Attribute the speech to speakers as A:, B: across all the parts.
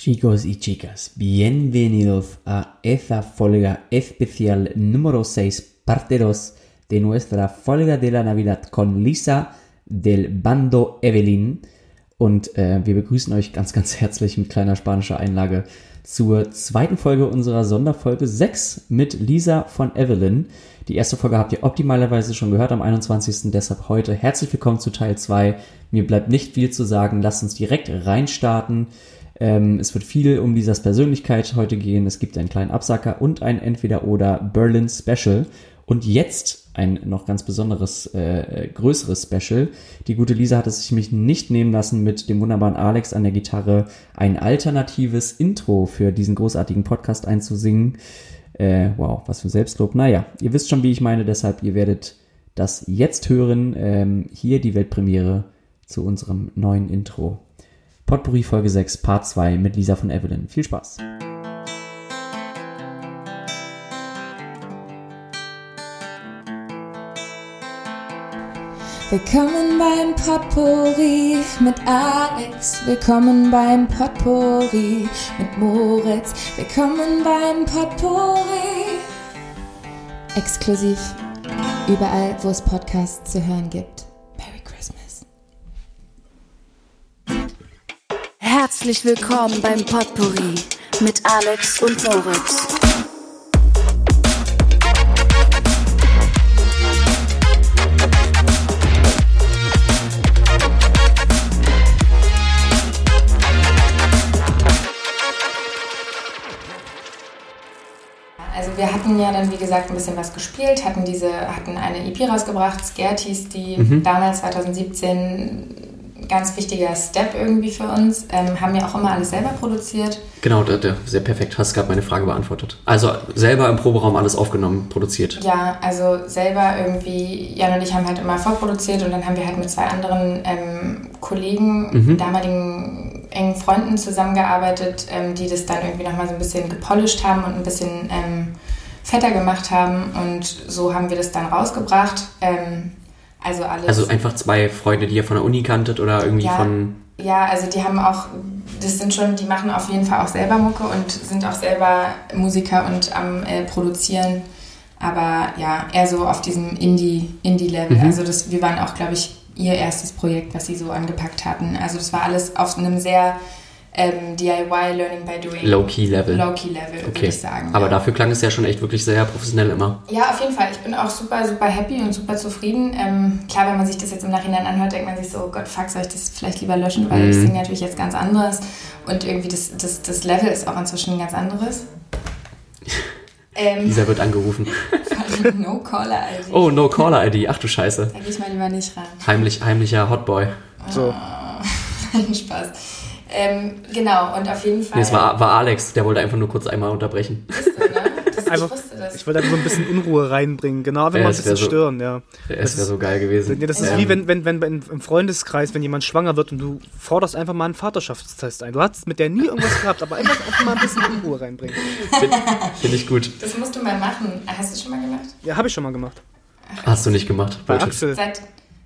A: Chicos y chicas, bienvenidos a esta folga especial número 6, parte 2 de nuestra folga de la Navidad con Lisa del Bando Evelyn. Und äh, wir begrüßen euch ganz, ganz herzlich mit kleiner spanischer Einlage zur zweiten Folge unserer Sonderfolge 6 mit Lisa von Evelyn. Die erste Folge habt ihr optimalerweise schon gehört am 21. Deshalb heute herzlich willkommen zu Teil 2. Mir bleibt nicht viel zu sagen. Lasst uns direkt reinstarten. Ähm, es wird viel um Lisas Persönlichkeit heute gehen. Es gibt einen kleinen Absacker und ein Entweder-Oder Berlin Special. Und jetzt ein noch ganz besonderes, äh, größeres Special. Die gute Lisa hat es sich mich nicht nehmen lassen, mit dem wunderbaren Alex an der Gitarre ein alternatives Intro für diesen großartigen Podcast einzusingen. Äh, wow, was für Selbstlob. Naja, ihr wisst schon, wie ich meine, deshalb ihr werdet das jetzt hören. Ähm, hier die Weltpremiere zu unserem neuen Intro. Potpourri Folge 6, Part 2 mit Lisa von Evelyn. Viel Spaß!
B: Willkommen beim Potpourri mit Alex. Willkommen beim Potpourri mit Moritz. Willkommen beim Potpourri. Exklusiv überall, wo es Podcasts zu hören gibt.
C: Herzlich willkommen beim Potpourri mit Alex und Moritz.
B: Also wir hatten ja dann, wie gesagt, ein bisschen was gespielt, hatten diese, hatten eine EP rausgebracht, hieß die,
A: Mhm.
B: damals 2017 ganz wichtiger Step irgendwie für uns. Ähm, haben ja auch immer alles selber produziert.
D: Genau, der, der, sehr perfekt. Hast gerade meine Frage beantwortet. Also selber im Proberaum alles aufgenommen, produziert.
B: Ja, also selber irgendwie, Jan und ich haben halt immer vorproduziert und dann haben wir halt mit zwei anderen ähm, Kollegen, damaligen engen Freunden zusammengearbeitet, ähm, die das dann irgendwie nochmal so ein bisschen gepolished haben und ein bisschen ähm, fetter gemacht haben und so haben wir das dann rausgebracht. Ähm, also alles.
D: Also einfach zwei Freunde, die ihr von der Uni kanntet oder irgendwie
B: Ja.
D: von.
B: Ja, also die haben auch, das sind schon, die machen auf jeden Fall auch selber Mucke und sind auch selber Musiker und am äh, Produzieren. Aber ja, eher so auf diesem Indie- Indie-Level.
D: Mhm.
B: Also das, wir waren auch, glaube ich, ihr erstes Projekt, was sie so angepackt hatten. Also das war alles auf einem sehr ähm, DIY, Learning by Doing.
D: Low-Key-Level.
B: Low-Key-Level, würde
D: Okay.
B: ich sagen.
D: Aber
B: ja.
D: dafür klang es ja schon echt wirklich sehr professionell immer.
B: Ja, auf jeden Fall. Ich bin auch super, super happy und super zufrieden. Ähm, klar, wenn man sich das jetzt im Nachhinein anhört, denkt man sich so, oh Gott, fuck, soll ich das vielleicht lieber löschen, weil ich
D: Mhm.
B: singe natürlich jetzt ganz anderes. Und irgendwie das, das, das Level ist auch inzwischen ein ganz anderes. Ähm,
D: Dieser wird angerufen.
B: no Caller ID.
D: Oh, no Caller ID. Ach du Scheiße.
B: Da gehe ich mal lieber nicht ran.
D: Heimlich, heimlicher Hotboy.
E: So,
B: Nein, Spaß. Ähm, genau, und auf jeden Fall.
D: Nee, es war, war Alex, der wollte einfach nur kurz einmal unterbrechen.
B: Wusste, ne? das, ich
E: Einfach-
B: wusste das.
E: ich wollte da so ein bisschen Unruhe reinbringen, genau, wenn
D: Ja,
E: man ein
D: es
E: bisschen
D: so-
E: stören, ja.
D: Es wäre so geil gewesen.
E: Nee, das ist
D: Ähm,
E: wie wenn, wenn, wenn im Freundeskreis, wenn jemand schwanger wird und du forderst einfach mal einen Vaterschaftstest ein. Du hast mit der nie irgendwas gehabt, aber einfach auch mal ein bisschen Unruhe reinbringen.
D: Finde find ich gut.
B: das musst du mal machen. Hast du schon mal gemacht?
E: Ja, habe ich schon mal gemacht.
D: Hast du nicht gemacht.
E: Bei. Axel.
B: Seit,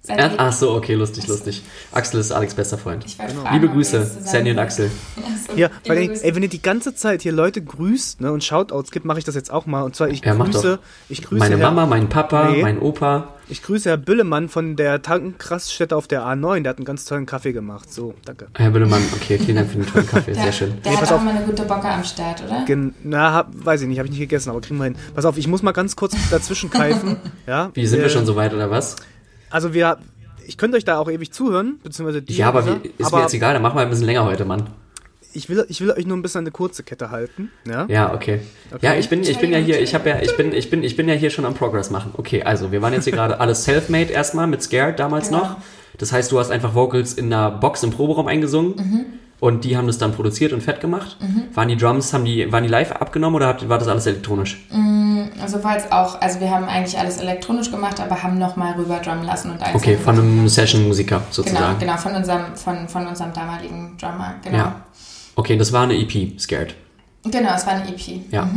D: Er- Ach so, okay, lustig, lustig. Axel ist Alex bester Freund.
B: Ich wollte fragen,
D: Liebe
B: wir
D: Grüße, Sandy und. Axel.
B: Achso,
E: Ja, weil ey,
B: Grüße.
E: ey, wenn ihr die ganze Zeit hier Leute grüßt ne, und Shoutouts gibt, mache ich das jetzt auch mal. Und zwar, ich
D: Ja,
E: grüße, ich grüße
D: Meine
E: Herr,
D: Mama, mein Papa,
E: Nee.
D: mein Opa.
E: ich grüße Herr Büllemann von der Tankenkrassstätte auf der A9. Der hat einen ganz tollen Kaffee gemacht. So, danke.
D: Herr Büllemann, okay, vielen Dank für den tollen Kaffee, sehr
B: Der,
D: schön.
B: der
E: Nee,
B: hat auch
E: auf.
B: mal eine gute Bocke am Start, oder?
E: Gen na, hab, weiß ich nicht, habe ich nicht gegessen, aber kriegen wir hin. Pass auf, ich muss mal ganz kurz dazwischen keifen. ja,
D: Wie, sind wir
E: Äh,
D: schon so weit oder was?
E: Also wir, ich könnte euch da auch ewig zuhören, beziehungsweise die.
D: Ja, aber wie, ist
E: aber
D: mir jetzt egal, dann machen wir ein bisschen länger heute, Mann.
E: Ich will, ich will euch nur ein bisschen eine kurze Kette halten. Ja.
D: Ja, okay. Ja, ich bin, ich bin ja hier, ich habe ja, ich bin, ich bin, ich bin ja hier schon am Progress machen. Okay, also wir waren jetzt hier gerade alles self-made erstmal mit Scared damals
B: Genau.
D: noch. Das heißt, du hast einfach Vocals in einer Box im Proberaum eingesungen
B: Mhm.
D: Und die haben das dann produziert und fett gemacht. Waren die Drums, haben die, waren die live abgenommen oder war das alles elektronisch?
B: Also war jetzt auch, also wir haben eigentlich alles elektronisch gemacht, aber haben nochmal rüber drummen lassen und einzelne
D: Okay, von einem. Session-Musiker
B: Genau,
D: sozusagen.
B: genau, von unserem, von, von unserem damaligen Drummer, genau.
D: Ja. Okay, das war eine EP, Scared.
B: Genau, es war eine EP.
D: Ja.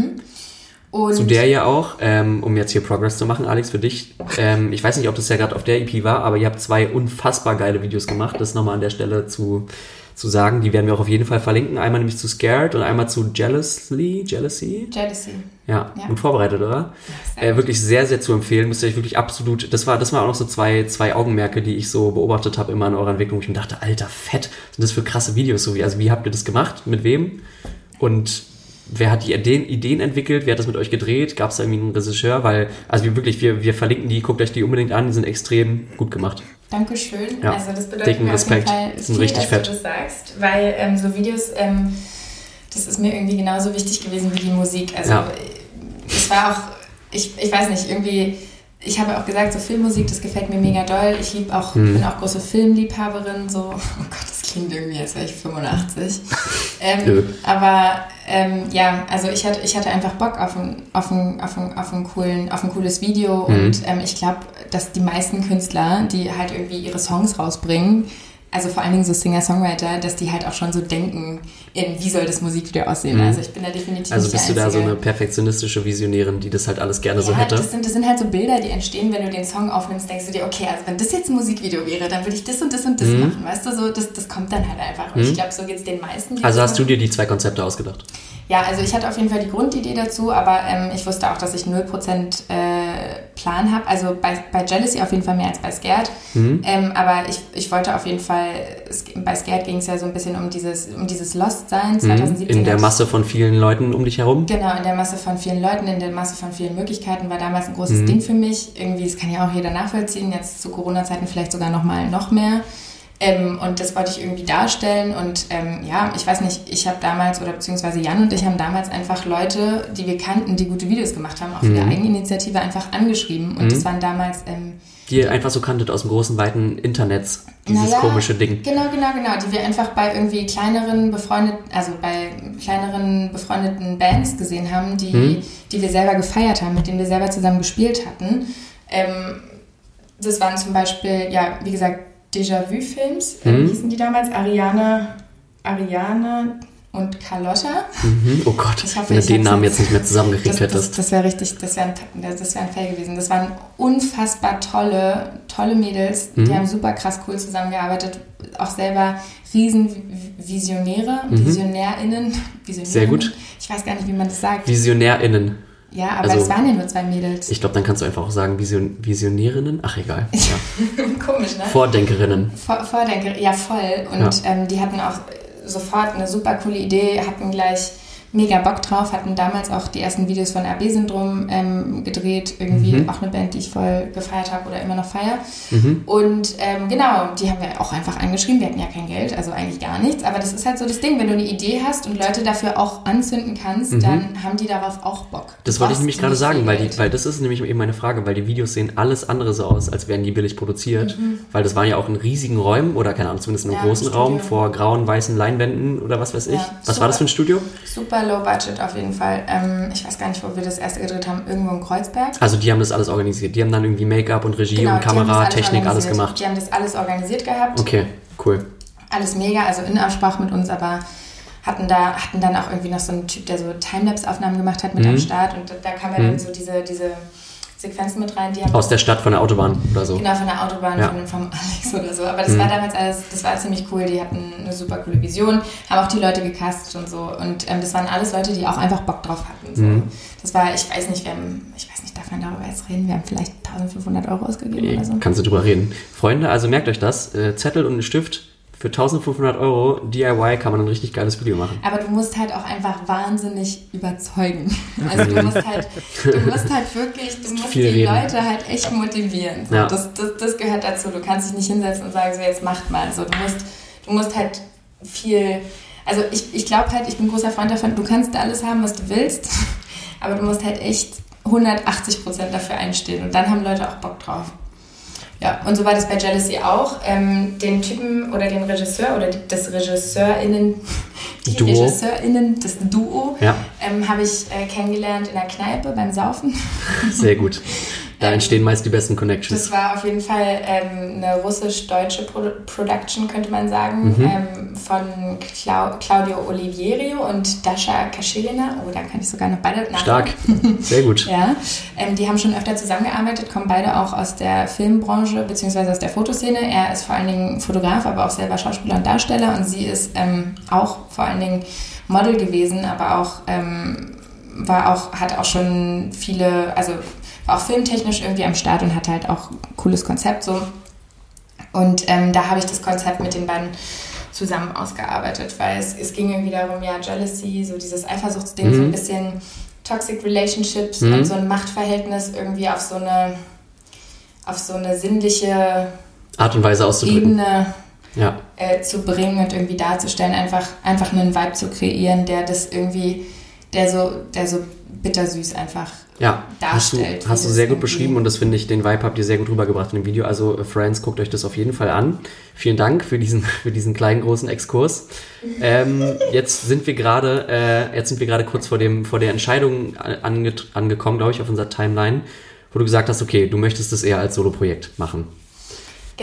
B: Und
D: Zu der ja auch, ähm, um jetzt hier Progress zu machen, Alex, für dich. Ähm, ich weiß nicht, ob das ja gerade auf der EP war, aber ihr habt zwei unfassbar geile Videos gemacht. Das nochmal an der Stelle zu, zu sagen. Die werden wir auch auf jeden Fall verlinken. Einmal nämlich zu Scared und einmal zu Jealously. Jealousy?
B: Jealousy.
D: Ja,
B: Ja.
D: gut vorbereitet, oder?
B: sehr
D: Äh, wirklich sehr, sehr zu empfehlen. Müsst ihr euch wirklich absolut. Das war, das war auch noch so zwei, zwei Augenmerke, die ich so beobachtet habe immer in eurer Entwicklung. Ich mir dachte, alter, fett, sind das für krasse Videos so wie. Also wie habt ihr das gemacht? Mit wem? Und wer hat die Ideen, entwickelt? Wer hat das mit euch gedreht? Gab es da irgendwie einen Regisseur? Weil, also wir wirklich, wir, wir verlinken die, guckt euch die unbedingt an, die sind extrem gut gemacht.
B: Dankeschön.
D: Ja.
B: Also das bedeutet
D: Dicken
B: mir
D: Respekt.
B: auf jeden Fall viel,
D: richtig
B: dass
D: fett.
B: du das sagst, weil ähm, so Videos, ähm, das ist mir irgendwie genauso wichtig gewesen wie die Musik. Also
D: Ja.
B: es war auch, ich, ich weiß nicht, irgendwie, ich habe auch gesagt, so Filmmusik, das gefällt mir mega doll. Ich lieb auch,
D: Mhm.
B: bin auch große Filmliebhaberin, so, oh Gott, das klingt irgendwie, als wäre ich 85.
D: Nö.
B: ähm, aber ähm, ja, also ich hatte, ich hatte einfach Bock auf ein, auf ein, auf ein, auf ein, coolen, auf ein cooles Video
D: Mhm.
B: und ähm, ich glaube, dass die meisten Künstler, die halt irgendwie ihre Songs rausbringen, also vor allen Dingen so Singer-Songwriter, dass die halt auch schon so denken, in wie soll das Musikvideo aussehen.
D: Mhm.
B: Also ich bin da definitiv
D: Also bist du da so eine perfektionistische Visionärin, die das halt alles gerne so
B: ja,
D: hätte?
B: Das sind, das sind halt so Bilder, die entstehen, wenn du den Song aufnimmst, denkst du dir, okay, also wenn das jetzt ein Musikvideo wäre, dann würde ich das und das und das
D: Mhm.
B: machen. Weißt du, so, das, das kommt dann halt einfach. Und ich glaube, so geht es den meisten.
D: Also hast du dir die zwei Konzepte ausgedacht?
B: Ja, also ich hatte auf jeden Fall die Grundidee dazu, aber ähm, ich wusste auch, dass ich 0% äh, Plan habe. Also bei, bei Jealousy auf jeden Fall mehr als bei Scared.
D: Mhm.
B: Ähm, aber ich, ich wollte auf jeden Fall, es, bei Scared ging es ja so ein bisschen um dieses, um dieses Lost-Sein. 2017
D: Mhm. In der Masse von vielen Leuten um dich herum?
B: Genau, in der Masse von vielen Leuten, in der Masse von vielen Möglichkeiten war damals ein
D: Mhm.
B: großes Ding für mich. Irgendwie, das kann ja auch jeder nachvollziehen, jetzt zu Corona-Zeiten vielleicht sogar noch mal noch mehr. Ähm, und das wollte ich irgendwie darstellen. Und ähm, ja, ich weiß nicht, ich habe damals, oder beziehungsweise Jan und ich haben damals einfach Leute, die wir kannten, die gute Videos gemacht haben, auch
D: Mhm.
B: wieder Eigeninitiative einfach angeschrieben. Und das waren damals... Ähm,
D: Die ihr einfach so kanntet aus dem großen, weiten Internets. Dieses
B: naja,
D: komische Ding.
B: Genau, genau, genau. Die wir einfach bei irgendwie kleineren befreundeten, also bei kleineren befreundeten Bands gesehen haben, die,
D: Mhm.
B: die wir selber gefeiert haben, mit denen wir selber zusammen gespielt hatten. Ähm, das waren zum Beispiel, ja, wie gesagt, Déjà-vu-Films,
D: Mhm.
B: ähm, hießen die damals, Ariane, Ariane und Carlotta.
D: Mhm. Oh Gott,
B: Ich hoffe,
D: wenn du den Namen
B: jetzt-
D: nicht mehr zusammengekriegt
B: Das, das,
D: hättest.
B: das wäre richtig, das wäre ein, das wär ein Fail gewesen. Das waren unfassbar tolle, tolle Mädels.
D: Mhm.
B: Die haben super krass cool zusammengearbeitet. Auch selber riesen Visionäre, VisionärInnen.
D: Mhm. Sehr gut.
B: Ich weiß gar nicht, wie man das sagt.
D: VisionärInnen.
B: ja, aber
D: also-
B: es waren ja nur zwei Mädels.
D: Ich glaube, dann kannst du einfach auch sagen Vision Visionärinnen. Ach, egal. Ja.
B: Komisch, ne?
D: Vordenkerinnen.
B: Vor, Vordenker, ja voll. Und ähm, die hatten auch sofort eine super coole Idee, hatten gleich mega Bock drauf, hatten damals auch die ersten Videos von AB-Syndrom ähm, gedreht, irgendwie
D: Mhm.
B: auch eine Band, die ich voll gefeiert habe oder immer noch feier. Und ähm, genau, die haben wir auch einfach angeschrieben, wir hatten ja kein Geld, also eigentlich gar nichts, aber das ist halt so das Ding, wenn du eine Idee hast und Leute dafür auch anzünden kannst, dann haben die darauf auch Bock.
D: Mhm. Das
B: Du
D: wollte ich nämlich gerade sagen, weil, die, weil das ist nämlich eben meine Frage, weil die Videos sehen alles andere so aus, als wären die billig produziert. Weil das waren ja auch in riesigen Räumen oder keine Ahnung, zumindest in einem
B: Mhm. Ja,
D: großen Raum vor grauen, weißen Leinwänden oder was weiß ich.
B: Ja,
D: was war das für ein Studio?
B: Super low budget auf jeden Fall. Ähm, ich weiß gar nicht, wo wir das erste gedreht haben, irgendwo in Kreuzberg.
D: Also die haben das alles organisiert. Die haben dann irgendwie Make-up und Regie und
B: Genau, haben
D: Kamera,
B: das
D: Technik, alles gemacht.
B: Die haben das alles organisiert gehabt.
D: Okay, cool.
B: Alles mega, also in Absprache mit uns, aber hatten da hatten dann auch irgendwie noch so einen Typ, der so Timelapse-Aufnahmen gemacht hat mit
D: Mhm.
B: am Start und da, da kam ja dann so diese, diese Sequenzen mit rein, die haben
D: Aus der Stadt von der Autobahn oder so.
B: Genau, von der Autobahn,
D: Ja.
B: von, vom Alex oder so. Aber das
D: Mhm.
B: war damals alles, das war ziemlich cool. Die hatten eine super coole Vision, haben auch die Leute gecastet und so. Und ähm, das waren alles Leute, die auch einfach Bock drauf hatten. So.
D: Mhm.
B: Das war, ich weiß nicht, wir haben, ich weiß nicht, darf man darüber jetzt reden? Wir haben vielleicht 1500 Euro ausgegeben oder so.
D: Kannst du drüber reden. Freunde, also merkt euch das. Äh, Zettel und ein Stift für 1500 Euro DIY kann man ein richtig geiles Video machen.
B: Aber du musst halt auch einfach wahnsinnig überzeugen. Also du musst halt, du musst halt wirklich, du musst die
D: reden.
B: Leute halt echt motivieren. So,
D: Ja.
B: das, das, das gehört dazu. Du kannst dich nicht hinsetzen und sagen, so jetzt macht mal. So, du musst, du musst halt viel. Also ich, ich glaube halt, ich bin großer Freund davon, du kannst alles haben, was du willst, aber du musst halt echt 180 Prozent dafür einstehen und dann haben Leute auch Bock drauf. Ja, und so war das bei Jealousy auch. Ähm, den Typen oder den Regisseur oder die, das RegisseurInnen, die
D: Duo.
B: RegisseurInnen, das Duo,
D: Ja.
B: ähm, habe ich äh, kennengelernt in der Kneipe beim Saufen.
D: Sehr gut. Da entstehen meist die besten Connections.
B: Das war auf jeden Fall ähm, eine russisch-deutsche Pro Production, könnte man sagen,
D: Mhm.
B: ähm, von Clau Claudio Oliverio und Dasha Kaschirina. Oh, da kann ich sogar noch beide nachschauen.
D: Stark. Sehr gut.
B: Ja, ähm, die haben schon öfter zusammengearbeitet, kommen beide auch aus der Filmbranche bzw. aus der Fotoszene. Er ist vor allen Dingen Fotograf, aber auch selber Schauspieler und Darsteller und sie ist ähm, auch vor allen Dingen Model gewesen, aber auch ähm, war auch hat auch schon viele, also auch filmtechnisch irgendwie am Start und hatte halt auch ein cooles Konzept so. Und ähm, da habe ich das Konzept mit den beiden zusammen ausgearbeitet, weil es, es ging irgendwie darum, ja, Jealousy, so dieses Eifersuchtsding, so ein bisschen Toxic Relationships und so ein Machtverhältnis irgendwie auf so eine, auf so eine sinnliche
D: Art und Weise auszudrücken.
B: Ebene
D: Ja.
B: äh, zu bringen und irgendwie darzustellen, einfach, einfach einen Vibe zu kreieren, der das irgendwie, der so, der so bittersüß einfach
D: Ja, hast du, hast du sehr gut beschrieben und das finde ich, den Vibe habt ihr sehr gut rübergebracht in dem Video. Also, äh, Friends, guckt euch das auf jeden Fall an. Vielen Dank für diesen, für diesen kleinen, großen Exkurs. Ähm, jetzt sind wir gerade, äh, jetzt sind wir gerade kurz vor dem, vor der Entscheidung ange, angekommen, glaube ich, auf unserer Timeline, wo du gesagt hast, okay, du möchtest das eher als Solo-Projekt machen.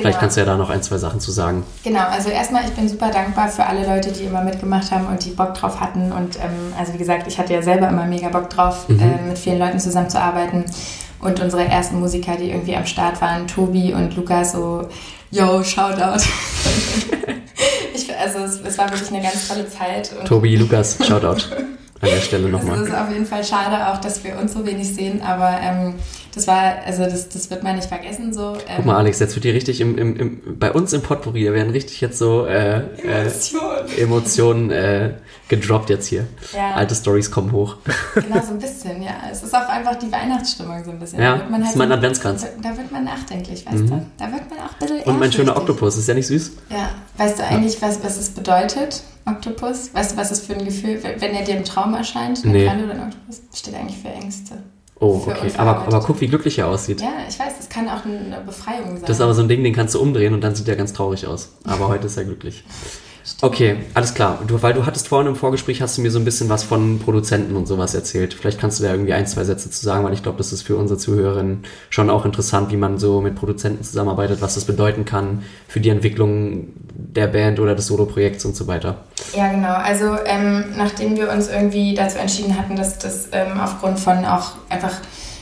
D: Vielleicht kannst du ja da noch ein, zwei Sachen zu sagen.
B: Genau, also erstmal, ich bin super dankbar für alle Leute, die immer mitgemacht haben und die Bock drauf hatten. Und ähm, also wie gesagt, ich hatte ja selber immer mega Bock drauf, äh, mit vielen Leuten zusammenzuarbeiten. Und unsere ersten Musiker, die irgendwie am Start waren, Tobi und Lukas, so, yo, Shoutout. ich, also es, es war wirklich eine ganz tolle Zeit. Und
D: Tobi, Lukas, Shoutout an der Stelle
B: es
D: nochmal.
B: ist auf jeden Fall schade auch, dass wir uns so wenig sehen, aber ähm, das war, also das, das wird man nicht vergessen so. Ähm,
D: Guck mal, Alex, jetzt wird hier richtig im, im, im, bei uns im Potpourri, da werden richtig jetzt so äh, äh,
B: Emotionen.
D: Äh, gedroppt jetzt hier.
B: Ja.
D: Alte Stories kommen hoch.
B: Genau, so ein bisschen, ja. Es ist auch einfach die Weihnachtsstimmung so ein bisschen.
D: Ja,
B: Da wird man
D: das
B: halt
D: ist mein
B: so-
D: Adventskranz.
B: Da, da wird man nachdenklich, weißt du? Da wird man auch ein bisschen
D: Und mein schöner. Oktopus, ist ja nicht süß?
B: Ja. Weißt du eigentlich, was, was es bedeutet, Oktopus? Weißt du, was es für ein Gefühl, wenn wenn er dir im Traum erscheint, eine
D: Nee.
B: Kralle oder ein Oktopus? Steht eigentlich für Ängste.
D: Oh, okay. Aber, aber guck, wie glücklich er aussieht.
B: Ja, ich weiß, das kann auch eine Befreiung sein.
D: Das ist aber so ein Ding, den kannst du umdrehen und dann sieht er ganz traurig aus. Aber heute ist er glücklich. Okay, alles klar. Du, weil du hattest vorhin im Vorgespräch, hast du mir so ein bisschen was von Produzenten und sowas erzählt. Vielleicht kannst du da irgendwie ein, zwei Sätze zu sagen, weil ich glaube, das ist für unsere Zuhörerinnen schon auch interessant, wie man so mit Produzenten zusammenarbeitet, was das bedeuten kann für die Entwicklung der Band oder des Solo-Projekts und so weiter.
B: Ja, genau. Also ähm, nachdem wir uns irgendwie dazu entschieden hatten, dass das ähm, aufgrund von auch einfach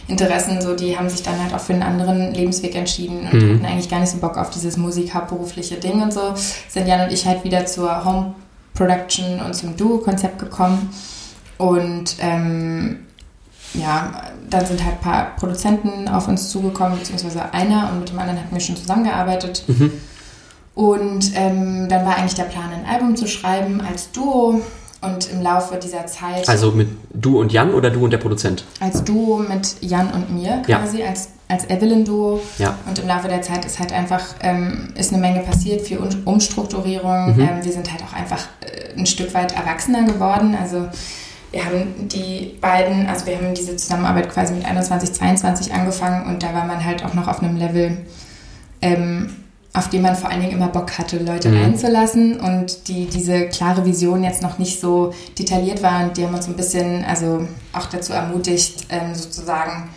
B: Interessen, so die haben sich dann halt auch für einen anderen Lebensweg entschieden und hatten eigentlich gar nicht so Bock auf dieses Musik-hauptberufliche Ding und so, sind Jan und ich halt wieder zur Home Production und zum Duo-Konzept gekommen. Und ähm, ja, dann sind halt ein paar Produzenten auf uns zugekommen, beziehungsweise einer und mit dem anderen hatten wir schon zusammengearbeitet. Und ähm, dann war eigentlich der Plan, ein Album zu schreiben als Duo. Und im Laufe dieser Zeit
D: Also mit du und Jan oder du und der Produzent?
B: als Duo mit Jan und mir
D: Ja.
B: quasi, als, als Evelyn-Duo.
D: Ja.
B: Und im Laufe der Zeit ist halt einfach, ähm, ist eine Menge passiert, viel Um- Umstrukturierung. Ähm, wir sind halt auch einfach äh, ein Stück weit erwachsener geworden. Also wir haben die beiden, also wir haben diese Zusammenarbeit quasi mit 21, 22 angefangen und da war man halt auch noch auf einem Level, ähm, auf dem man vor allen Dingen immer Bock hatte, Leute reinzulassen und die diese klare Vision jetzt noch nicht so detailliert war und die haben uns so ein bisschen also auch dazu ermutigt, ähm, sozusagen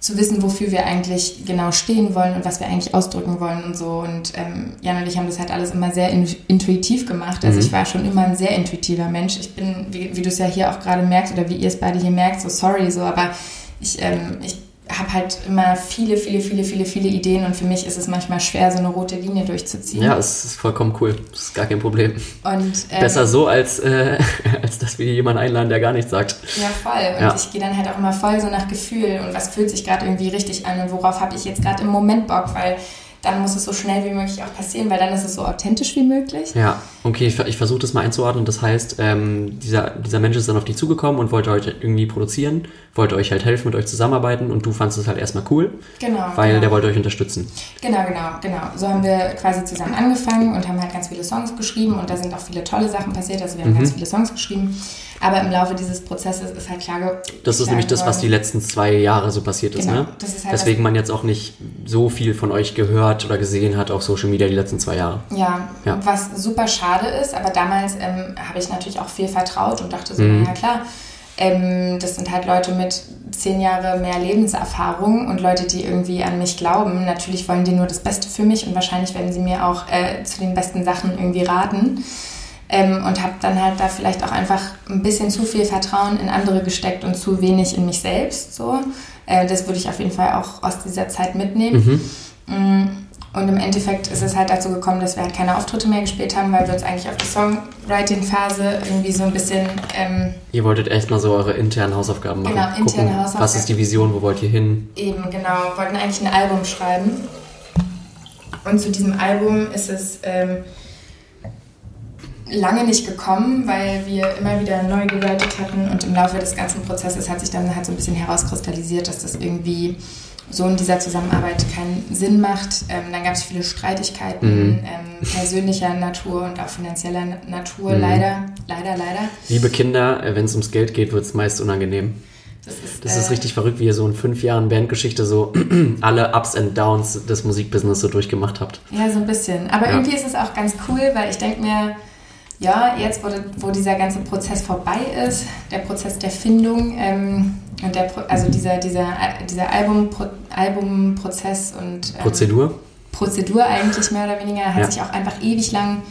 B: zu wissen, wofür wir eigentlich genau stehen wollen und was wir eigentlich ausdrücken wollen und so. Und ähm, Jan und ich haben das halt alles immer sehr in, intuitiv gemacht. Also ich war schon immer ein sehr intuitiver Mensch. Ich bin, wie, wie du es ja hier auch gerade merkst oder wie ihr es beide hier merkt, so sorry, so, aber ich, ähm, ich habe halt immer viele, viele, viele, viele, viele Ideen und für mich ist es manchmal schwer, so eine rote Linie durchzuziehen.
D: Ja, es ist vollkommen cool. Das ist gar kein Problem.
B: Und, ähm,
D: Besser so, als, äh, als dass wir jemanden einladen, der gar nichts sagt.
B: Ja, voll. Und
D: Ja.
B: ich gehe dann halt auch immer voll so nach Gefühl und was fühlt sich gerade irgendwie richtig an und worauf habe ich jetzt gerade im Moment Bock, weil dann muss es so schnell wie möglich auch passieren, weil dann ist es so authentisch wie möglich.
D: Ja, okay, ich, ich versuche das mal einzuordnen. Das heißt, ähm, dieser, dieser Mensch ist dann auf dich zugekommen und wollte euch irgendwie produzieren, wollte euch halt helfen, mit euch zusammenarbeiten und du fandest es halt erstmal cool,
B: Genau.
D: weil
B: genau.
D: der wollte euch unterstützen.
B: Genau, genau, genau. So haben wir quasi zusammen angefangen und haben halt ganz viele Songs geschrieben und da sind auch viele tolle Sachen passiert. Also wir haben
D: Mhm.
B: ganz viele Songs geschrieben. Aber im Laufe dieses Prozesses ist halt klar. ge-
D: Das ist nämlich das, was die
B: geworden-
D: letzten zwei Jahre so passiert ist,
B: Genau,
D: ne?
B: das ist halt
D: Deswegen man jetzt auch nicht so viel von euch gehört oder gesehen hat auf Social Media die letzten zwei Jahre.
B: Ja,
D: Ja.
B: was super schade ist, aber damals ähm, habe ich natürlich auch viel vertraut und dachte so,
D: Mhm.
B: naja klar, Ähm, das sind halt Leute mit zehn Jahre mehr Lebenserfahrung und Leute, die irgendwie an mich glauben. Natürlich wollen die nur das Beste für mich und wahrscheinlich werden sie mir auch äh, zu den besten Sachen irgendwie raten. Ähm, und habe dann halt da vielleicht auch einfach ein bisschen zu viel Vertrauen in andere gesteckt und zu wenig in mich selbst. So, äh, das würde ich auf jeden Fall auch aus dieser Zeit mitnehmen. Mhm. Mm, und im Endeffekt ist es halt dazu gekommen, dass wir halt keine Auftritte mehr gespielt haben, weil wir uns eigentlich auf die Songwriting-Phase irgendwie so ein bisschen. Ähm,
D: ihr wolltet echt mal so eure internen Hausaufgaben machen.
B: Genau, interne Gucken, Hausaufgaben.
D: Was ist die Vision, wo wollt ihr hin?
B: Eben, genau. Wollten eigentlich ein Album schreiben. Und zu diesem Album ist es ähm, lange nicht gekommen, weil wir immer wieder neu geweitet hatten und im Laufe des ganzen Prozesses hat sich dann halt so ein bisschen herauskristallisiert, dass das irgendwie so in dieser Zusammenarbeit keinen Sinn macht. Ähm, dann gab es viele Streitigkeiten mhm. ähm, persönlicher Natur und auch finanzieller Natur. Mhm. Leider, leider, leider.
D: Liebe Kinder, äh, wenn es ums Geld geht, wird es meist unangenehm. Das ist, das ist äh, richtig verrückt, wie ihr so in fünf Jahren Bandgeschichte so alle Ups and Downs des Musikbusiness so durchgemacht habt.
B: Ja, so ein bisschen. Aber ja. irgendwie ist es auch ganz cool, weil ich denke mir, ja, jetzt, wo, wo dieser ganze Prozess vorbei ist, der Prozess der Findung, ähm, und der, also dieser, dieser, dieser Album, Albumprozess und
D: ähm, Prozedur?
B: Prozedur eigentlich mehr oder weniger, hat ja. sich auch einfach ewig lang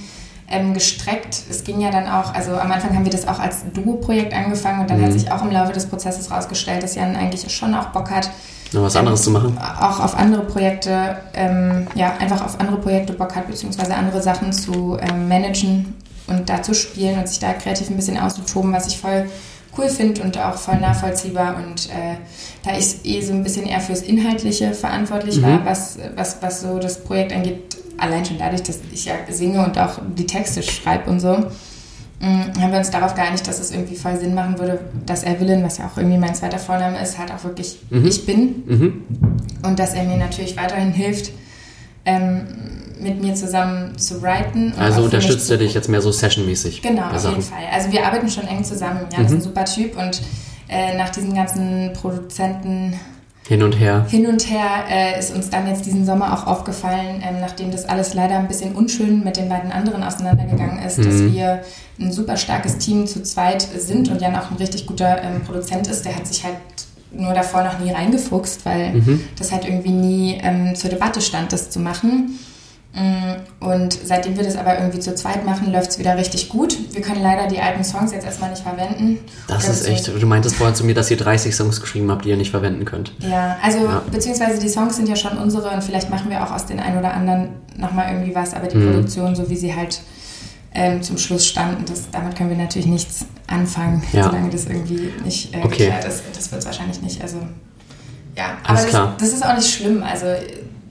B: ähm, gestreckt. Es ging ja dann auch, also am Anfang haben wir das auch als Duo-Projekt angefangen und dann mhm. hat sich auch im Laufe des Prozesses rausgestellt, dass Jan eigentlich schon auch Bock hat,
D: noch was anderes
B: ähm,
D: zu machen?
B: Auch auf andere Projekte, ähm, ja, einfach auf andere Projekte Bock hat, beziehungsweise andere Sachen zu ähm, managen und da zu spielen und sich da kreativ ein bisschen auszutoben, was ich voll cool finde und auch voll nachvollziehbar. Und äh, da ich eh so ein bisschen eher fürs Inhaltliche verantwortlich mhm. war, was, was, was so das Projekt angeht, allein schon dadurch, dass ich ja singe und auch die Texte schreibe und so, mm, haben wir uns darauf geeinigt, dass es irgendwie voll Sinn machen würde, dass Evelyn, was ja auch irgendwie mein zweiter Vorname ist, halt auch wirklich mhm. ich bin. Mhm. Und dass er mir natürlich weiterhin hilft, ähm, mit mir zusammen zu writen.
D: Also unterstützt er dich jetzt mehr so sessionmäßig?
B: Genau, auf Sachen. jeden Fall. Also wir arbeiten schon eng zusammen. Ja, mhm. ist ein super Typ und äh, nach diesen ganzen Produzenten
D: hin und her.
B: Hin und her äh, ist uns dann jetzt diesen Sommer auch aufgefallen, ähm, nachdem das alles leider ein bisschen unschön mit den beiden anderen auseinandergegangen ist, mhm. dass wir ein super starkes Team zu zweit sind und Jan auch ein richtig guter ähm, Produzent ist. Der hat sich halt nur davor noch nie reingefuchst, weil mhm. das halt irgendwie nie ähm, zur Debatte stand, das zu machen. Mm, und seitdem wir das aber irgendwie zu zweit machen, läuft es wieder richtig gut. Wir können leider die alten Songs jetzt erstmal nicht verwenden.
D: Das ist echt. Du meintest vorhin zu mir, dass ihr 30 Songs geschrieben habt, die ihr nicht verwenden könnt.
B: Ja, also ja. beziehungsweise die Songs sind ja schon unsere und vielleicht machen wir auch aus den ein oder anderen nochmal irgendwie was, aber die mhm. Produktion, so wie sie halt ähm, zum Schluss standen, das, damit können wir natürlich nichts anfangen, ja. solange das irgendwie nicht äh, okay. geklärt ist. Das wird es wahrscheinlich nicht. Also ja, aber das, das, ist auch nicht schlimm. Also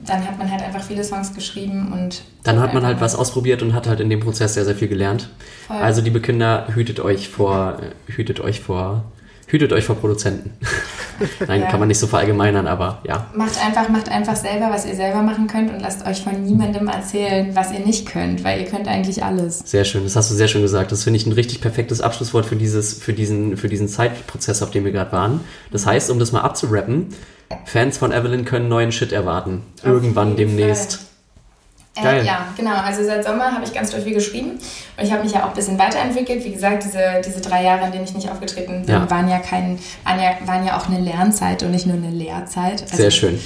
B: dann hat man halt einfach viele Songs geschrieben und.
D: Dann hat man halt was ausprobiert und hat halt in dem Prozess sehr, sehr viel gelernt. Voll. Also, liebe Kinder, hütet euch vor, hütet euch vor, hütet euch vor Produzenten. Nein, ja. kann man nicht so verallgemeinern, aber ja.
B: Macht einfach, macht einfach selber, was ihr selber machen könnt und lasst euch von niemandem erzählen, was ihr nicht könnt, weil ihr könnt eigentlich alles.
D: Sehr schön, das hast du sehr schön gesagt. Das finde ich ein richtig perfektes Abschlusswort für dieses, für diesen, für diesen Zeitprozess, auf dem wir gerade waren. Das heißt, um das mal abzurappen, Fans von Evelyn können neuen Shit erwarten. Auf Irgendwann demnächst.
B: Äh, Geil. ja, genau. Also seit Sommer habe ich ganz viel geschrieben und ich habe mich ja auch ein bisschen weiterentwickelt. Wie gesagt, diese, diese drei Jahre, in denen ich nicht aufgetreten bin, ja. waren, ja kein, waren, ja, waren ja auch eine Lernzeit und nicht nur eine Lehrzeit.
D: Also, Sehr schön.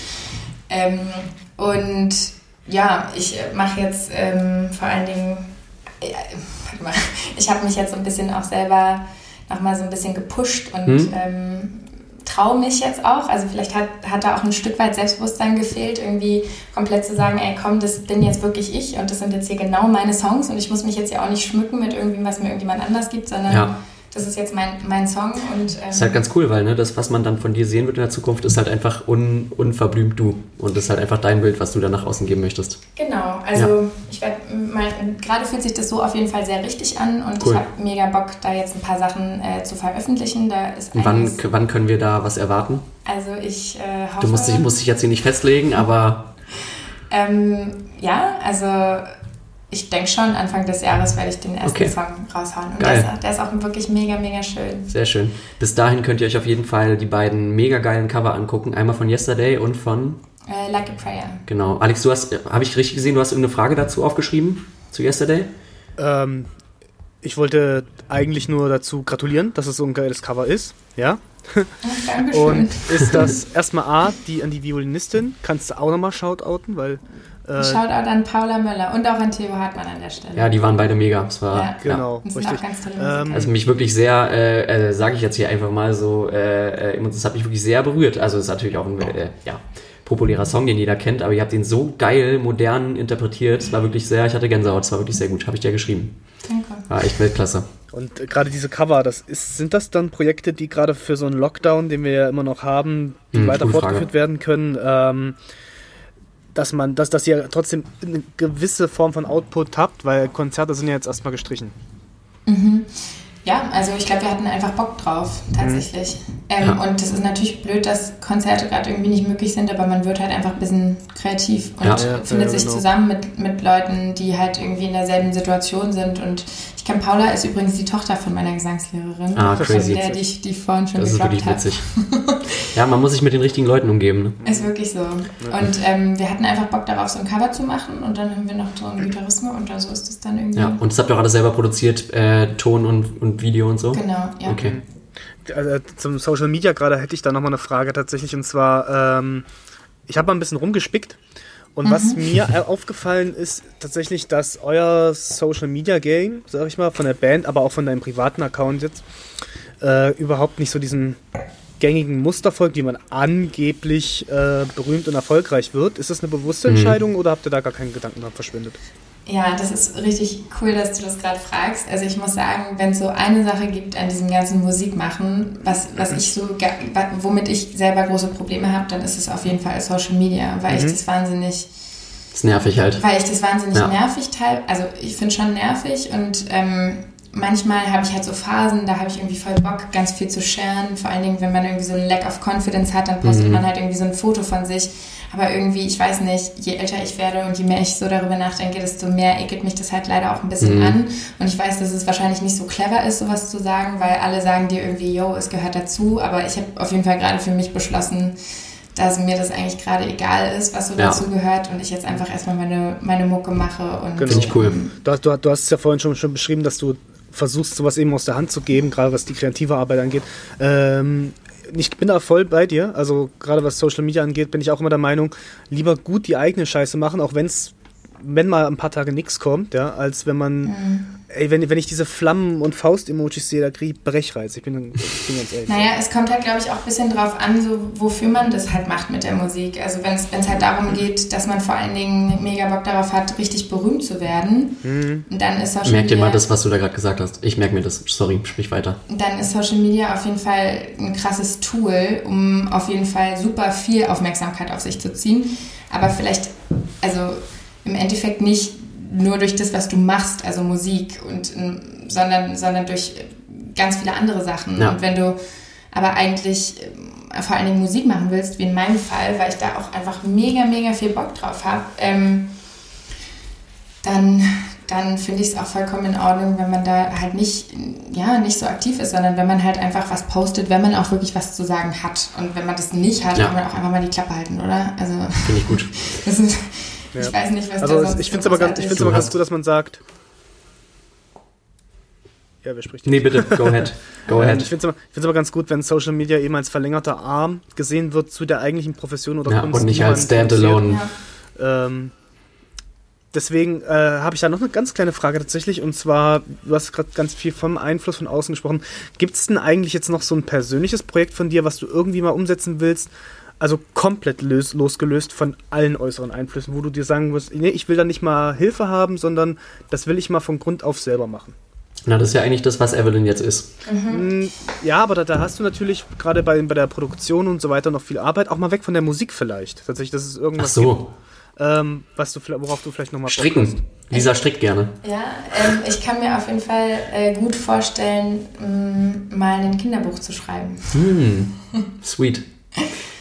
B: Ähm, und ja, ich mache jetzt ähm, vor allen Dingen, äh, warte mal, ich habe mich jetzt so ein bisschen auch selber nochmal so ein bisschen gepusht und hm? ähm, traue mich jetzt auch. Also vielleicht hat, hat da auch ein Stück weit Selbstbewusstsein gefehlt, irgendwie komplett zu sagen, ey komm, das bin jetzt wirklich ich und das sind jetzt hier genau meine Songs und ich muss mich jetzt ja auch nicht schmücken mit irgendwie, was mir irgendjemand anders gibt, sondern ja das ist jetzt mein, mein Song. Und, ähm,
D: ist halt ganz cool, weil ne, das, was man dann von dir sehen wird in der Zukunft, ist halt einfach un, unverblümt du. Und das ist halt einfach dein Bild, was du dann nach außen geben möchtest.
B: Genau, also ja. ich werde gerade fühlt sich das so auf jeden Fall sehr richtig an und cool. ich habe mega Bock, da jetzt ein paar Sachen äh, zu veröffentlichen. Da ist
D: wann, wann können wir da was erwarten?
B: Also ich äh, hoffe...
D: Du musst dich, musst dich jetzt hier nicht festlegen, aber...
B: ähm, ja, also ich denke schon, Anfang des Jahres werde ich den ersten okay. Song raushauen. Und Geil. Der, ist, der ist auch wirklich mega, mega schön.
D: Sehr schön. Bis dahin könnt ihr euch auf jeden Fall die beiden mega geilen Cover angucken. Einmal von Yesterday und von...
B: Uh, like a Prayer.
D: Genau. Alex, du hast, habe ich richtig gesehen, du hast irgendeine Frage dazu aufgeschrieben? Zu Yesterday?
E: Ähm, Ich wollte eigentlich nur dazu gratulieren, dass es so ein geiles Cover ist. Ja.
B: Dankeschön.
E: Und ist das erstmal A, die an die Violinistin, kannst du auch nochmal shoutouten, weil äh,
B: Shoutout an Paula Möller und auch an Theo Hartmann an der Stelle.
D: Ja, die waren beide mega. Es war,
B: Ja.
E: genau,
B: Das sind
E: richtig.
B: auch ganz tolle
E: Ähm.
D: Also mich wirklich sehr, äh, äh, sage ich jetzt hier einfach mal so, äh, äh, das hat mich wirklich sehr berührt. Also es ist natürlich auch ein äh, ja, populärer Song, den jeder kennt, aber ihr habt ihn so geil, modern interpretiert. Es war wirklich sehr, ich hatte Gänsehaut, es war wirklich sehr gut. Habe ich dir geschrieben.
B: Danke.
D: War echt Weltklasse.
E: Und äh, gerade diese Cover, das ist, sind das dann Projekte, die gerade für so einen Lockdown, den wir ja immer noch haben, die
D: Hm,
E: weiter fortgeführt
D: Frage.
E: werden können, ähm, dass man, dass, dass ihr trotzdem eine gewisse Form von Output habt, weil Konzerte sind ja jetzt erstmal gestrichen.
B: Ja, also ich glaube, wir hatten einfach Bock drauf, tatsächlich. Ähm,
D: Ja.
B: Und es ist natürlich blöd, dass Konzerte gerade irgendwie nicht möglich sind, aber man wird halt einfach ein bisschen kreativ und
D: Ja.
E: Ja,
B: findet
E: ja,
B: sich
E: genau.
B: zusammen mit, mit Leuten, die halt irgendwie in derselben Situation sind. Und ich kenne Paula, ist übrigens die Tochter von meiner Gesangslehrerin.
D: Ah,
B: Von
D: crazy.
B: der, die ich, die ich vorhin schon
D: Das ist
B: gedroppt
D: wirklich
B: habe.
D: witzig. ja, man muss sich mit den richtigen Leuten umgeben. Ne?
B: Ist wirklich so. Und ähm, wir hatten einfach Bock darauf, so ein Cover zu machen und dann haben wir noch so einen Gitarrismus und so ist es dann irgendwie.
D: Ja, und das habt ihr auch alles selber produziert, äh, Ton und, und Video und so?
B: Genau, ja.
D: Okay.
E: Also, zum Social Media gerade hätte ich da nochmal eine Frage tatsächlich und zwar, ähm, ich habe mal ein bisschen rumgespickt und was mir äh, aufgefallen ist tatsächlich, dass euer Social Media Game, sag ich mal, von der Band, aber auch von deinem privaten Account jetzt, äh, überhaupt nicht so diesem gängigen Muster folgt, wie man angeblich äh, berühmt und erfolgreich wird. Ist das eine bewusste Entscheidung oder habt ihr da gar keinen Gedanken dran verschwendet?
B: Ja, das ist richtig cool, dass du das gerade fragst. Also ich muss sagen, wenn es so eine Sache gibt an diesem ganzen Musikmachen, was, was ich so, womit ich selber große Probleme habe, dann ist es auf jeden Fall Social Media, weil ich das wahnsinnig,
D: Das ist nervig halt.
B: weil ich das wahnsinnig
D: Ja.
B: nervig teil. Also ich finde schon nervig und ähm, manchmal habe ich halt so Phasen, da habe ich irgendwie voll Bock, ganz viel zu sharen. Vor allen Dingen, wenn man irgendwie so ein Lack of Confidence hat, dann postet
D: Mhm.
B: man halt irgendwie so ein Foto von sich. Aber irgendwie, ich weiß nicht, je älter ich werde und je mehr ich so darüber nachdenke, desto mehr ekelt mich das halt leider auch ein bisschen
D: Mhm.
B: an. Und ich weiß, dass es wahrscheinlich nicht so clever ist, sowas zu sagen, weil alle sagen dir irgendwie, yo, es gehört dazu. Aber ich habe auf jeden Fall gerade für mich beschlossen, dass mir das eigentlich gerade egal ist, was so
D: Ja.
B: dazu gehört und ich jetzt einfach erstmal meine, meine Mucke mache. Und
E: Genau.
D: Finde ich cool.
E: Du, hast- du, du hast es ja vorhin schon, schon beschrieben, dass du versuchst, sowas eben aus der Hand zu geben, gerade was die kreative Arbeit angeht. Ähm, ich bin da voll bei dir. Also gerade was Social Media angeht, bin ich auch immer der Meinung, lieber gut die eigene Scheiße machen, auch wenn's wenn mal ein paar Tage nichts kommt, ja, als wenn man,
B: Mhm.
E: ey, wenn, wenn ich diese Flammen- und Faust-Emojis sehe, da kriege ich Brechreiz. Ich bin, ich bin ganz ehrlich.
B: Naja, es kommt halt, glaube ich, auch ein bisschen drauf an, so, wofür man das halt macht mit der Musik. Also wenn es halt darum geht, dass man vor allen Dingen mega Bock darauf hat, richtig berühmt zu werden, dann ist Social
D: Merk dir mal das, was du da gerade gesagt hast. Ich merke mir das. Sorry, sprich weiter.
B: dann ist Social Media auf jeden Fall ein krasses Tool, um auf jeden Fall super viel Aufmerksamkeit auf sich zu ziehen. Aber vielleicht, also im Endeffekt nicht nur durch das, was du machst, also Musik, und, ähm, sondern, sondern durch ganz viele andere Sachen.
D: Ja.
B: Und wenn du aber eigentlich ähm, vor allen Dingen Musik machen willst, wie in meinem Fall, weil ich da auch einfach mega, mega viel Bock drauf habe, ähm, dann, dann finde ich es auch vollkommen in Ordnung, wenn man da halt nicht, ja, nicht so aktiv ist, sondern wenn man halt einfach was postet, wenn man auch wirklich was zu sagen hat. Und wenn man das nicht hat,
D: Ja.
B: kann man auch einfach mal die Klappe halten, oder? Also,
D: Finde ich gut.
B: das ist,
E: Ja.
B: ich weiß nicht, was da
E: Also
B: sonst
E: ich finde es aber, ganz, ich aber ganz gut, dass man sagt. Ja, wer spricht
D: Nee, bitte, go ahead. Go
E: Ähm,
D: ahead.
E: Ich finde es aber, ich aber ganz gut, wenn Social Media eben als verlängerter Arm gesehen wird zu der eigentlichen Profession oder
D: Ja,
E: Kunst.
D: und nicht als Standalone.
B: Ja.
E: Ähm, deswegen äh, habe ich da noch eine ganz kleine Frage tatsächlich. Und zwar, du hast gerade ganz viel vom Einfluss von außen gesprochen. Gibt es denn eigentlich jetzt noch so ein persönliches Projekt von dir, was du irgendwie mal umsetzen willst? Also komplett lös losgelöst von allen äußeren Einflüssen, wo du dir sagen musst, nee, ich will da nicht mal Hilfe haben, sondern das will ich mal von Grund auf selber machen.
D: Na, das ist ja eigentlich das, was Evelyn jetzt ist.
E: Mm, Ja, aber da, da hast du natürlich gerade bei, bei der Produktion und so weiter noch viel Arbeit. Auch mal weg von der Musik vielleicht. Tatsächlich, das ist
D: Ach
E: irgendwas,
D: so,
E: gibt, ähm, was du, worauf du vielleicht nochmal
D: stricken. Lisa strickt gerne.
B: Ja, ähm, ich kann mir auf jeden Fall äh, gut vorstellen, mh, mal ein Kinderbuch zu schreiben.
D: Hm, sweet.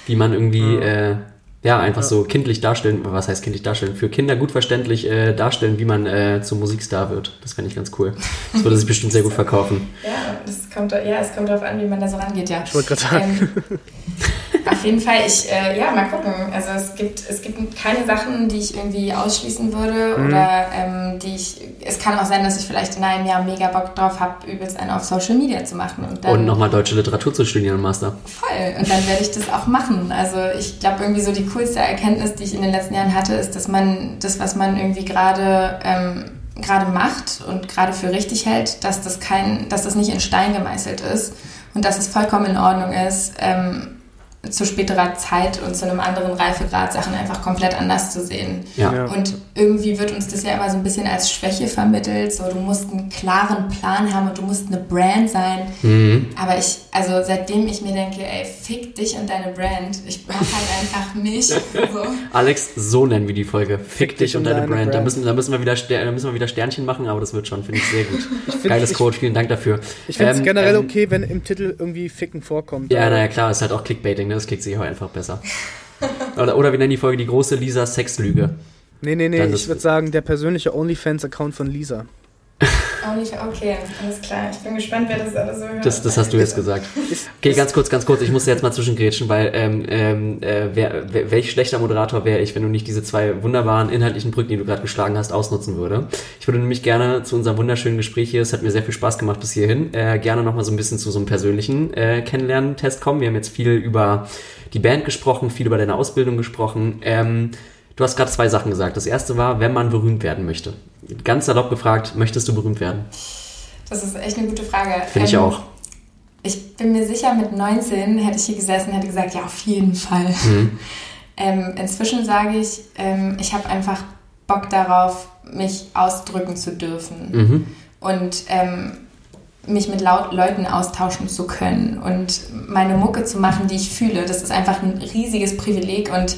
D: Wie man irgendwie, äh, ja, einfach so kindlich darstellen, was heißt kindlich darstellen? Für Kinder gut verständlich äh, darstellen, wie man äh, zum Musikstar wird. Das fände ich ganz cool. Das würde sich bestimmt sehr gut verkaufen.
B: Ja, das kommt, ja, es kommt darauf an, wie man da so rangeht, ja.
E: Ich wollte gerade sagen.
B: Ähm, auf jeden Fall, ich, äh, ja, mal gucken. Also es gibt, es gibt keine Sachen, die ich irgendwie ausschließen würde
E: Mhm.
B: oder ähm, die ich, es kann auch sein, dass ich vielleicht in einem Jahr mega Bock drauf habe, übelst einen auf Social Media zu machen. Und dann
D: Und nochmal deutsche Literatur zu studieren im Master.
B: Voll. Und dann werde ich das auch machen. Also ich glaube irgendwie so die coolste Erkenntnis, die ich in den letzten Jahren hatte, ist, dass man das, was man irgendwie gerade ähm, gerade macht und gerade für richtig hält, dass das kein, dass das nicht in Stein gemeißelt ist und dass es vollkommen in Ordnung ist, ähm, zu späterer Zeit und zu einem anderen Reifegrad Sachen einfach komplett anders zu sehen.
D: Ja.
B: Und irgendwie wird uns das ja immer so ein bisschen als Schwäche vermittelt. So, du musst einen klaren Plan haben und du musst eine Brand sein.
D: Mhm.
B: Aber ich, also seitdem ich mir denke, ey, fick dich und deine Brand. Ich mach halt einfach mich. So.
D: Alex, so nennen wir die Folge. Fick, dich und deine, Brand. Da,
E: Brand.
D: müssen, da, müssen wir wieder, da müssen wir wieder Sternchen machen, aber das wird schon, finde ich sehr gut.
E: find-
D: Geiles
E: ich-
D: Code, vielen Dank dafür.
E: Ich finde es
D: Ähm,
E: generell
D: ähm,
E: okay, wenn im Titel irgendwie Ficken vorkommt.
D: Ja, naja, klar, ist halt auch Clickbaiting, ne? das klickt sich auch einfach besser. Oder, oder wir nennen die Folge die große Lisa Sexlüge.
E: Nee, nee, nee,
D: Dann
E: ich würde sagen, der persönliche OnlyFans-Account von Lisa.
B: Auch okay, alles klar. Ich bin gespannt, wer das alles so hört.
D: Das, das hast du jetzt gesagt. Okay, ganz kurz, ganz kurz. Ich muss jetzt mal zwischengrätschen, weil ähm, ähm, äh, wer, wer, welch schlechter Moderator wäre ich, wenn du nicht diese zwei wunderbaren inhaltlichen Brücken, die du gerade geschlagen hast, ausnutzen würde. Ich würde nämlich gerne zu unserem wunderschönen Gespräch hier, es hat mir sehr viel Spaß gemacht bis hierhin, äh, gerne nochmal so ein bisschen zu so einem persönlichen äh, Kennenlernen-Test kommen. Wir haben jetzt viel über die Band gesprochen, viel über deine Ausbildung gesprochen. Ähm, du hast gerade zwei Sachen gesagt. Das erste war, wenn man berühmt werden möchte. Ganz salopp gefragt, möchtest du berühmt werden?
B: Das ist echt eine gute Frage.
D: Finde ich
B: Ähm,
D: auch.
B: Ich bin mir sicher, mit 19 hätte ich hier gesessen und hätte gesagt, ja, auf jeden Fall.
D: Mhm.
B: Ähm, inzwischen sage ich, ähm, ich habe einfach Bock darauf, mich ausdrücken zu dürfen
D: Mhm.
B: und ähm, mich mit laut Leuten austauschen zu können und meine Mucke zu machen, die ich fühle. Das ist einfach ein riesiges Privileg und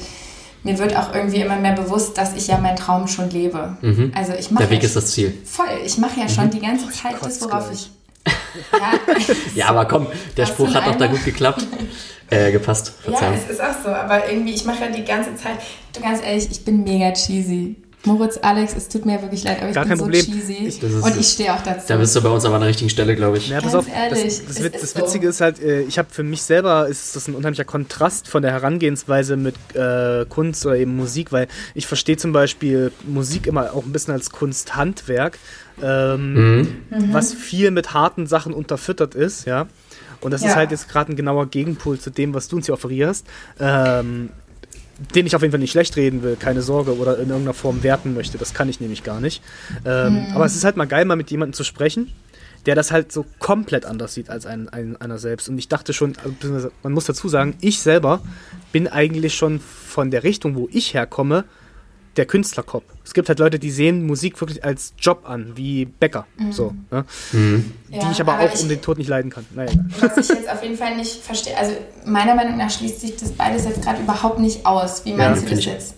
B: mir wird auch irgendwie immer mehr bewusst, dass ich ja meinen Traum schon lebe.
D: Mhm.
B: Also ich mache
D: Der Weg
B: ja
D: ist das Ziel.
B: voll. Ich mache ja schon die ganze Zeit
E: kotz
B: das, worauf
E: gleich.
B: ich. Ja,
D: Ja, aber komm, der
B: Hast
D: Spruch hat doch da gut geklappt. Äh, gepasst.
B: Ja,
D: Verzeihung.
B: es ist auch so, aber irgendwie, ich mache ja die ganze Zeit, du ganz ehrlich, ich bin mega cheesy. Moritz, Alex, es tut mir wirklich leid, aber ich
E: Gar
B: bin
E: kein
B: so
E: Problem.
B: cheesy
E: Ich-
D: das ist-
B: und ich stehe auch dazu.
D: da bist du bei uns aber an der richtigen Stelle, glaube ich.
E: Ja, pass auf,
B: ehrlich,
E: das, das,
B: ist
E: das
B: so.
E: Witzige ist halt, äh, ich habe für mich selber, ist das ein unheimlicher Kontrast von der Herangehensweise mit äh, Kunst oder eben Musik, weil ich verstehe zum Beispiel Musik immer auch ein bisschen als Kunsthandwerk, ähm,
D: Mhm.
E: was viel mit harten Sachen unterfüttert ist, ja. Und das ist
B: Ja.
E: halt jetzt gerade ein genauer Gegenpol zu dem, was du uns hier offerierst. Ähm, den ich auf jeden Fall nicht schlecht reden will, keine Sorge, oder in irgendeiner Form werten möchte. Das kann ich nämlich gar nicht. Ähm, Aber es ist halt mal geil, mal mit jemandem zu sprechen, der das halt so komplett anders sieht als ein, ein, einer selbst. Und ich dachte schon, beziehungsweise man muss dazu sagen, ich selber bin eigentlich schon von der Richtung, wo ich herkomme, der Künstlerkopf. Es gibt halt Leute, die sehen Musik wirklich als Job an, wie Bäcker. So, ne?
D: Mhm.
E: Die
B: Ja,
E: ich aber, auch
B: ich-
E: um den Tod nicht leiden kann. Naja.
B: Was ich jetzt auf jeden Fall nicht verstehe, also meiner Meinung nach schließt sich das beides jetzt gerade überhaupt nicht aus. Wie
D: Ja,
B: meinst du
D: find
B: das jetzt?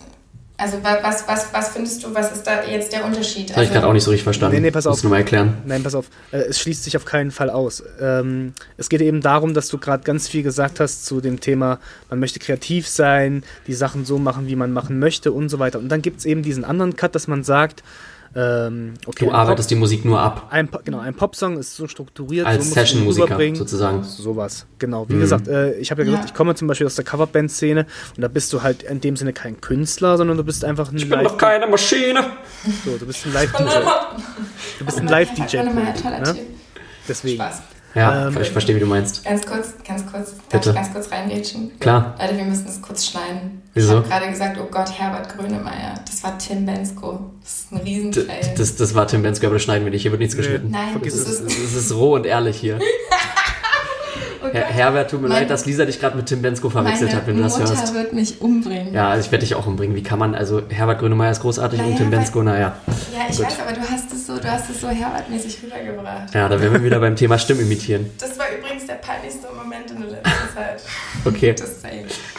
B: Also wa- was, was, was findest du, was ist da jetzt der Unterschied?
D: Das habe ich gerade auch nicht so richtig verstanden.
E: Nee, nee, pass auf.
D: Musst du mal erklären.
E: Nein, pass auf, äh, es schließt sich auf keinen Fall aus. Ähm, es geht eben darum, dass du gerade ganz viel gesagt hast zu dem Thema, man möchte kreativ sein, die Sachen so machen, wie man machen möchte und so weiter. Und dann gibt es eben diesen anderen Cut, dass man sagt, ähm, okay,
D: Du arbeitest die Musik nur ab.
E: Pop, ein, genau, ein Popsong ist so strukturiert,
D: Als
E: so
D: Session-Musiker sozusagen.
E: Sowas, genau. Wie
D: Mhm.
E: gesagt, äh, ich habe ja gesagt,
B: Ja.
E: ich komme zum Beispiel aus der Coverband-Szene und da bist du halt in dem Sinne kein Künstler, sondern du bist einfach ein Live-
D: keine Maschine.
E: so, du bist ein Live-DJ. Du bist ein Live-DJ. Ne? Deswegen.
B: Spaß.
D: Ja,
E: Ähm,
D: ich verstehe, wie du meinst.
B: Ganz kurz, ganz kurz. Darf
D: Bitte.
B: ich ganz kurz reingrätschen?
D: Klar.
B: Leute, wir müssen es kurz schneiden.
D: Wieso?
B: Ich habe gerade gesagt, oh Gott, Herbert Grönemeyer. Das war Tim Bensko. Das ist ein
D: D
B: Riesenfail.
D: das, das war Tim Bensko, aber das schneiden wir nicht. Hier wird nichts geschnitten.
B: Nein, das
E: es.
B: ist...
D: Es ist roh und ehrlich hier.
B: Oh
D: Her Herbert, tut mir leid, dass Lisa dich gerade mit Tim Bensko verwechselt
B: meine
D: hat, wenn du das
B: Mutter
D: hörst.
B: wird mich umbringen.
D: Ja, also ich werde dich auch umbringen. Wie kann man, also Herbert Grönemeyer ist großartig und
B: Naja,
D: Tim Bensko, naja.
B: Ja, ich
D: Gut.
B: weiß, aber du hast es so, du hast es so Herbert-mäßig rübergebracht.
D: Ja, da wären wir wieder beim Thema Stimme imitieren.
B: Das war übrigens der peinlichste Moment in der letzten Zeit.
D: Okay.
B: Das.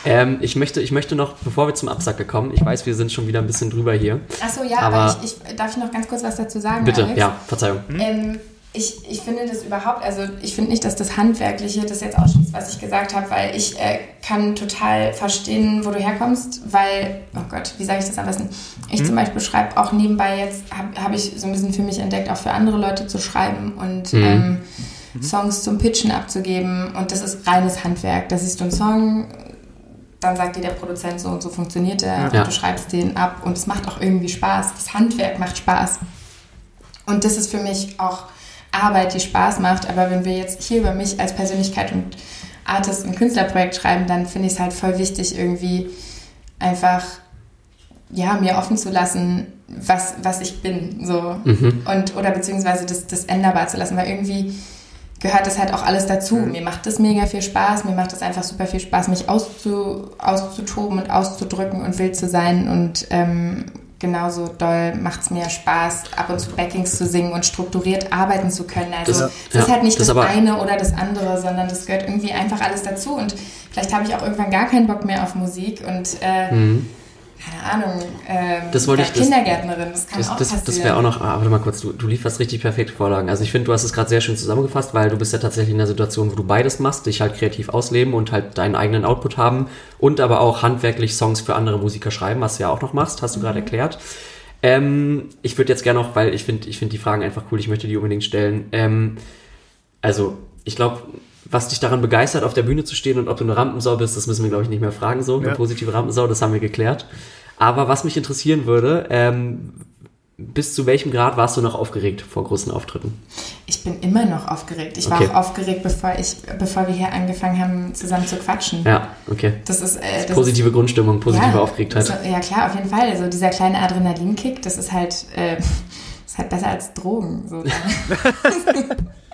D: Ähm, ich, möchte, ich möchte noch, bevor wir zum Absacker kommen, ich weiß, wir sind schon wieder ein bisschen drüber hier.
B: Achso, ja,
D: Aber-
B: aber, ich, ich, darf ich noch ganz kurz was dazu sagen?
D: Bitte,
B: Alex?
D: ja, Verzeihung.
B: Ähm, ich, ich finde das überhaupt, also ich finde nicht, dass das Handwerkliche das jetzt ausschließt, was ich gesagt habe, weil ich äh, kann total verstehen, wo du herkommst, weil, oh Gott, wie sage ich das am besten? Ich zum Beispiel schreibe auch nebenbei jetzt, habe hab ich so ein bisschen für mich entdeckt, auch für andere Leute zu schreiben und
D: Mhm.
B: ähm, Songs zum Pitchen abzugeben und das ist reines Handwerk. Da siehst du einen Song, dann sagt dir der Produzent so und so funktioniert der
D: Ja.
B: und du schreibst den ab und es macht auch irgendwie Spaß. Das Handwerk macht Spaß. Und das ist für mich auch Arbeit, die Spaß macht. Aber wenn wir jetzt hier über mich als Persönlichkeit und Artist und Künstlerprojekt schreiben, dann finde ich es halt voll wichtig, irgendwie einfach ja, mir offen zu lassen, was, was ich bin. So. Und, oder beziehungsweise das, das änderbar zu lassen, weil irgendwie gehört das halt auch alles dazu. Mir macht das mega viel Spaß, mir macht das einfach super viel Spaß, mich auszu, auszutoben und auszudrücken und wild zu sein. Und ähm, genauso doll macht es mir Spaß, ab und zu Backings zu singen und strukturiert arbeiten zu können. Also
D: Das-
B: es
D: ja,
B: ist halt nicht
D: das
B: das, eine oder das andere, sondern das gehört irgendwie einfach alles dazu. Und vielleicht habe ich auch irgendwann gar keinen Bock mehr auf Musik und äh, keine Ahnung, ähm.
D: Das wollte ich- das-
B: Kindergärtnerin, das kann
D: Das,
B: auch
D: das,
B: passieren.
D: das wäre auch noch, ah, warte mal kurz, du, du lieferst richtig perfekte Vorlagen. Also ich finde, du hast es gerade sehr schön zusammengefasst, weil du bist ja tatsächlich in einer Situation, wo du beides machst, dich halt kreativ ausleben und halt deinen eigenen Output haben und aber auch handwerklich Songs für andere Musiker schreiben, was du ja auch noch machst, hast du
B: Mhm.
D: gerade erklärt. Ähm, ich würde jetzt gerne noch, weil ich finde ich finde die Fragen einfach cool, ich möchte die unbedingt stellen. Ähm, also, ich glaube, was dich daran begeistert, auf der Bühne zu stehen und ob du eine Rampensau bist, das müssen wir, glaube ich, nicht mehr fragen, so. Eine
E: Ja.
D: positive Rampensau, das haben wir geklärt. Aber was mich interessieren würde, ähm, bis zu welchem Grad warst du noch aufgeregt vor großen Auftritten?
B: Ich bin immer noch aufgeregt. Ich war
D: Okay.
B: auch aufgeregt, bevor, ich, bevor wir hier angefangen haben, zusammen zu quatschen.
D: Ja, okay.
B: Das ist, äh, das
D: Positive Grundstimmung, positive
B: ja,
D: Aufgeregtheit.
B: So, ja, klar, auf jeden Fall. Also dieser kleine Adrenalinkick, das ist halt, äh, ist halt besser als Drogen. So.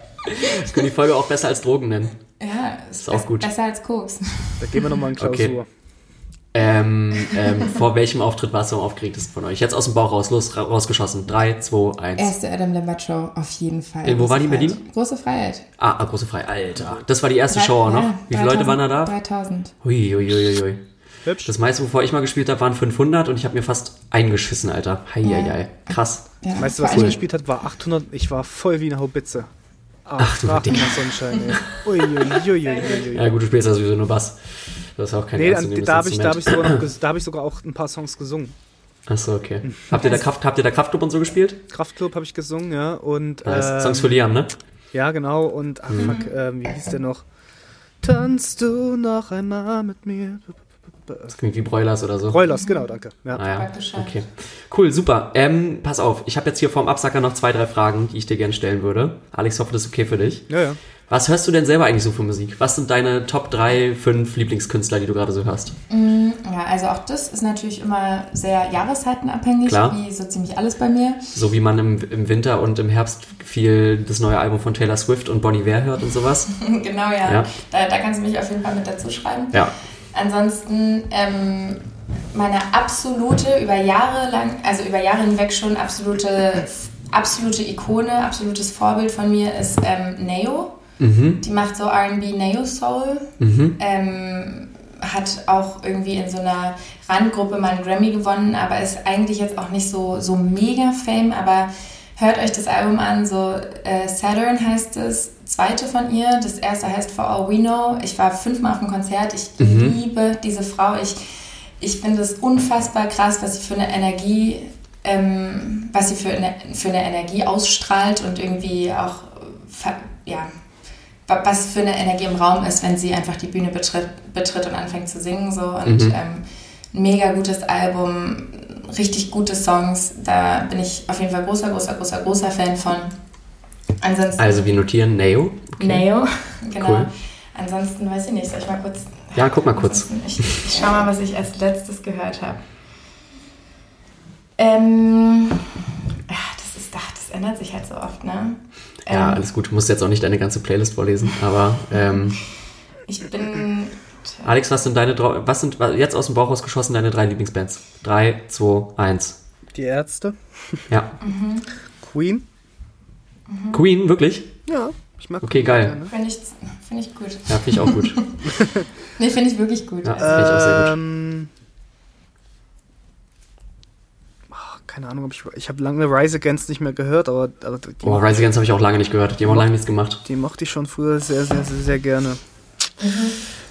D: Das können die Folge auch besser als Drogen nennen.
B: ja, ist,
D: Ist auch gut.
B: besser als Koks.
E: Da gehen wir nochmal in Klausur.
D: Okay. Ähm, ähm, vor welchem Auftritt warst du am aufgeregtesten von euch? Jetzt aus dem Bauch raus, los, ra rausgeschossen. 3, 2, 1.
B: Erste Adam Lambert Show, auf jeden Fall.
D: Äh, wo war die in Berlin?
B: Freiheit. Große Freiheit.
D: Ah, ah, große Frei. Alter. Das war die erste
B: Drei-
D: Show auch noch.
B: ja,
D: Wie viele Leute
B: 3000
D: waren da da?
B: 3000.
D: Hui, hui, hui, hui.
E: Hübsch.
D: Das meiste, wovor ich mal gespielt habe, waren 500 und ich habe mir fast eingeschissen, Alter. Heieiei. Krass.
B: Ja,
E: Das meiste,
B: vor
E: was ich gespielt habe, war 800. Ich war voll wie eine Haubitze.
D: Ach, du
E: Ach,
D: Dicker.
E: Sonnenschein, ey. Uiuiuiui.
D: Ja gut, du spielst ja sowieso nur Bass. Du hast auch kein
E: Nee,
D: ernstzunehmendes
E: an, da habe ich, da hab ich, sogar noch da hab ich sogar auch ein paar Songs gesungen.
D: Achso, okay. Habt ihr da Kraft, habt ihr da Kraftclub und so gespielt?
E: Kraftclub habe ich gesungen, ja. Und,
D: Nice.
E: ähm,
D: Songs für Liam, ne?
E: Ja, genau. Und, ach fuck, ähm, wie hieß der noch? Tanzt du noch einmal mit mir?
D: Das klingt wie Broilers oder so.
E: Broilers, genau, danke. Ja.
D: Ah ja,
B: Bescheid.
D: okay. Cool, super. Ähm, pass auf, ich habe jetzt hier vorm Absacker noch zwei, drei Fragen, die ich dir gerne stellen würde. Alex, hoffe, das ist okay für dich.
E: ja, ja.
D: Was hörst du denn selber eigentlich so für Musik? Was sind deine Top 3, 5 Lieblingskünstler, die du gerade so hörst?
B: Ja, also auch das ist natürlich immer sehr jahreszeitenabhängig,
D: Klar.
B: wie so ziemlich alles bei mir.
D: So wie man im, im Winter und im Herbst viel das neue Album von Taylor Swift und Bonnie Ware hört und sowas.
B: genau, ja.
D: Ja.
B: Da, da kannst du mich auf jeden Fall mit dazu schreiben.
D: Ja.
B: Ansonsten ähm, meine absolute, über Jahre lang, also über Jahre hinweg schon absolute, absolute Ikone, absolutes Vorbild von mir ist ähm, Neo.
D: Mhm.
B: Die macht so RB Neo Soul.
D: Mhm.
B: Ähm, hat auch irgendwie in so einer Randgruppe mal einen Grammy gewonnen, aber ist eigentlich jetzt auch nicht so, so mega Fame. Aber hört euch das Album an, so äh, Saturn heißt es, zweite von ihr. Das erste heißt For All We Know. Ich war fünfmal auf dem Konzert. Ich liebe diese Frau. Ich, ich finde es unfassbar krass, was sie für eine Energie, ähm, was sie für eine, für eine Energie ausstrahlt und irgendwie auch, ja, wa- was für eine Energie im Raum ist, wenn sie einfach die Bühne betritt, betritt und anfängt zu singen. So. Und
D: Mhm.
B: ähm, ein mega gutes Album, richtig gute Songs. Da bin ich auf jeden Fall großer, großer, großer, großer Fan von. Ansonsten
D: Also wir notieren Neo. Okay.
B: Neo, genau.
D: Cool.
B: Ansonsten weiß ich nicht, soll ich mal kurz.
D: Ja, guck mal kurz.
B: Ich, ich schau mal, was ich als letztes gehört habe. Ähm, ach, das ist, ach, das ändert sich halt so oft, ne?
D: Ja,
B: Ähm,
D: alles gut. Du musst jetzt auch nicht deine ganze Playlist vorlesen, aber ähm,
B: Ich bin.
D: Alex, was sind deine was sind jetzt aus dem Bauch rausgeschossen deine drei Lieblingsbands? Drei, zwei, eins.
E: Die Ärzte.
D: Ja.
E: Queen.
D: Queen, wirklich?
E: Ja, ich mag
D: Okay,
E: Queen
D: geil.
B: Finde ich, find ich gut.
D: Ja, finde ich auch gut.
B: Nee, finde ich wirklich gut.
D: Ja.
B: Also,
D: Finde ich auch sehr gut.
E: Ähm, ach, keine Ahnung, ob ich. Ich habe lange Rise Against nicht mehr gehört, aber, aber die,
D: Oh, Rise Against habe ich auch lange nicht gehört. Die haben auch lange nichts gemacht.
E: die mochte ich schon früher sehr, sehr, sehr, sehr gerne.
B: Mhm.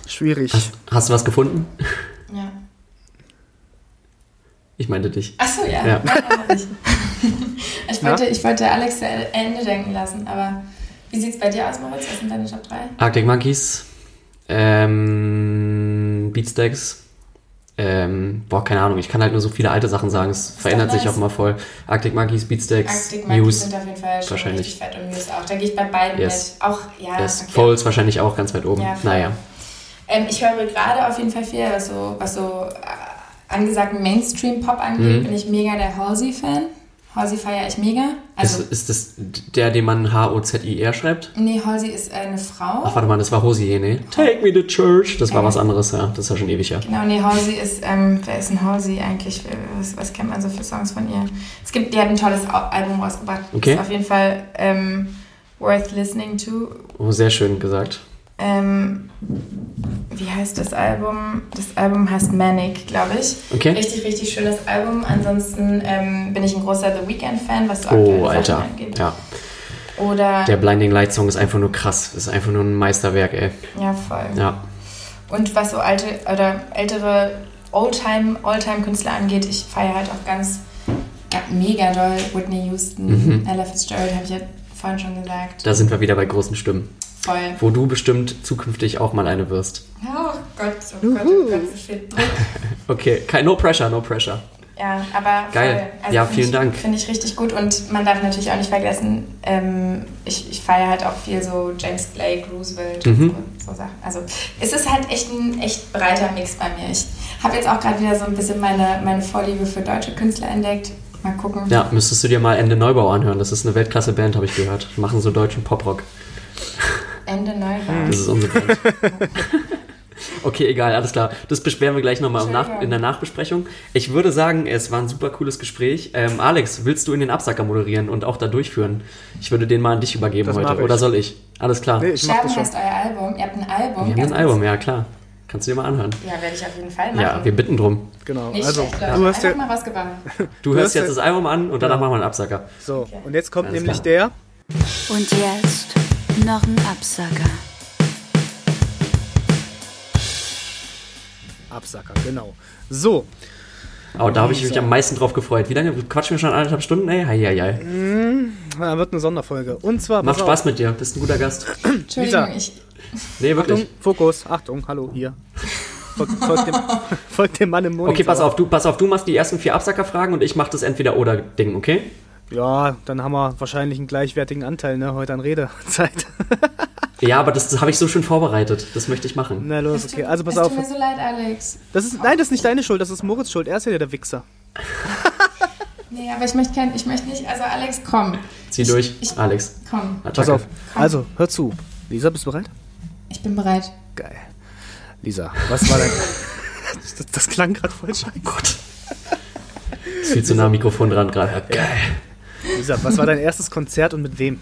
E: Schwierig.
D: Hast, hast du was gefunden?
B: ja.
D: Ich meinte dich.
B: Achso, ja.
D: Ja.
B: Ich. wollte, ich wollte Alex zu Ende denken lassen, aber wie sieht es bei dir aus, Moritz? Was sind deine Top 3?
D: Arctic Monkeys, ähm, Beatsteaks, Ähm, boah, keine Ahnung, ich kann halt nur so viele alte Sachen sagen. Es verändert sich
B: nice.
D: auch mal voll. Arctic Monkeys, Beatsteaks,
B: Arctic Monkeys
D: Muse.
B: sind auf jeden Fall schon
D: wahrscheinlich.
B: richtig fett und Muse auch. Da gehe ich bei beiden
D: Yes.
B: mit. Auch, ja,
D: Yes.
B: okay.
D: Foles wahrscheinlich auch ganz weit oben.
B: Ja,
D: naja.
B: Ähm, ich höre gerade auf jeden Fall viel, was so, was so äh, angesagten Mainstream-Pop angeht,
D: Mhm.
B: bin ich mega der Halsey-Fan. Halsey feiere ich mega. Also,
D: ist, ist das der, den man H-O-Z-I-R schreibt?
B: nee, Halsey ist äh, eine Frau.
D: Ach, warte mal, das war Hosier, ne? Take me to church. Das war was anderes, ja. Das ist ja schon ewig, ja.
B: Genau, nee, Halsey ist, ähm, wer ist denn Halsey eigentlich? Was, was kennt man so für Songs von ihr? Es gibt, die hat ein tolles Al- Album rausgebracht.
D: Okay.
B: Ist auf jeden Fall ähm, worth listening to.
D: Oh, sehr schön gesagt.
B: Ähm, wie heißt das Album? Das Album heißt Manic, glaube ich.
D: Okay.
B: Richtig, richtig schönes Album. Ansonsten ähm, bin ich ein großer The Weeknd-Fan, was so
D: Oh,
B: Sachen
D: Alter.
B: angeht.
D: Ja.
B: Oder,
D: Der Blinding Light Song ist einfach nur krass. Ist einfach nur ein Meisterwerk, ey.
B: ja, voll.
D: Ja.
B: Und was so alte oder ältere Oldtime, Oldtime-Künstler angeht, ich feiere halt auch ganz ja, mega doll Whitney Houston,
D: Mhm.
B: Ella Fitzgerald, habe ich ja vorhin schon gesagt.
D: Da sind wir wieder bei großen Stimmen.
B: Voll.
D: Wo du bestimmt zukünftig auch mal eine wirst.
B: Oh Gott, oh Gott, oh Gott, so viel Druck.
D: Okay, kein, no pressure, no pressure.
B: Ja, aber
D: Geil.
B: voll.
D: Ja,
B: find
D: vielen
B: ich,
D: Dank.
B: Finde ich richtig gut und man darf natürlich auch nicht vergessen, ähm, ich, ich feiere halt auch viel so James Blake, Roosevelt
D: Mhm.
B: und so, so Sachen. Also es ist halt echt ein echt breiter Mix bei mir. Ich habe jetzt auch gerade wieder so ein bisschen meine, meine Vorliebe für deutsche Künstler entdeckt. Mal gucken.
D: Ja, müsstest du dir mal Ende Neubau anhören. Das ist eine Weltklasse-Band, habe ich gehört. Die machen so deutschen Poprock.
B: Ende Neubau.
D: Das ist unsere Band. Okay, egal, alles klar. Das besprechen wir gleich nochmal Nach in der Nachbesprechung. Ich würde sagen, es war ein super cooles Gespräch. Ähm, Alex, willst du in den Absacker moderieren und auch da durchführen? Ich würde den mal an dich übergeben
E: Das
D: heute.
E: ich.
D: Oder soll ich? Alles klar.
E: Nee, ich
B: Scherben
E: das schon.
B: heißt euer Album. Ihr habt ein Album.
D: wir haben ein Album, ja klar. Kannst du dir mal anhören.
B: Ja, werde ich auf jeden Fall machen.
D: Ja, wir bitten drum.
E: Genau.
B: Nicht
E: also,
B: schlecht, Leute.
E: du hast
B: Einfach
E: ja.
B: mal rausgebracht.
D: Du,
E: Du
D: hörst jetzt
E: ja-
D: das Album an und danach
E: Genau.
D: machen wir einen Absacker.
E: So, und jetzt kommt
D: Alles
E: nämlich
D: klar.
E: der.
C: Und jetzt noch ein Absacker.
E: Absacker, genau. So,
D: Aber da habe ich mich am meisten drauf gefreut. Wie lange quatschen wir schon? Anderthalb Stunden? Ey, hei, hei, hei.
E: da wird eine Sonderfolge. Und zwar.
D: Macht
E: auf.
D: Spaß mit dir. Bist ein guter Gast.
B: Entschuldigung,
E: Lisa.
B: ich.
D: Nee, wirklich.
E: Achtung, Fokus, Achtung, hallo, hier. Folgt, folgt, dem, folgt dem Mann im Monitor.
D: Okay, pass auf, du, pass auf, du machst die ersten vier Absackerfragen und ich mach das Entweder-Oder-Ding, okay?
E: Ja, dann haben wir wahrscheinlich einen gleichwertigen Anteil, ne, heute an Redezeit.
D: Ja, aber das, das habe ich so schön vorbereitet. Das möchte ich machen.
E: Na los, okay, also pass
B: es
E: auf.
B: tut mir so leid, Alex.
E: Das ist, nein, das ist nicht deine Schuld, das ist Moritz Schuld. Er ist ja der Wichser.
B: Nee, aber ich möchte kein, ich möchte nicht. Also Alex, komm.
D: Zieh
B: Ich-
D: durch,
B: ich-
D: Alex.
B: Komm,
D: Attacke.
E: Pass auf. Also, hör zu. Lisa, bist du bereit?
B: Ich bin bereit.
E: Geil. Lisa, was war dein. das, das klang gerade voll scheiße.
D: Gott. Ist viel zu nah am Mikrofon dran gerade. Geil.
E: Lisa, was war dein erstes Konzert und mit wem?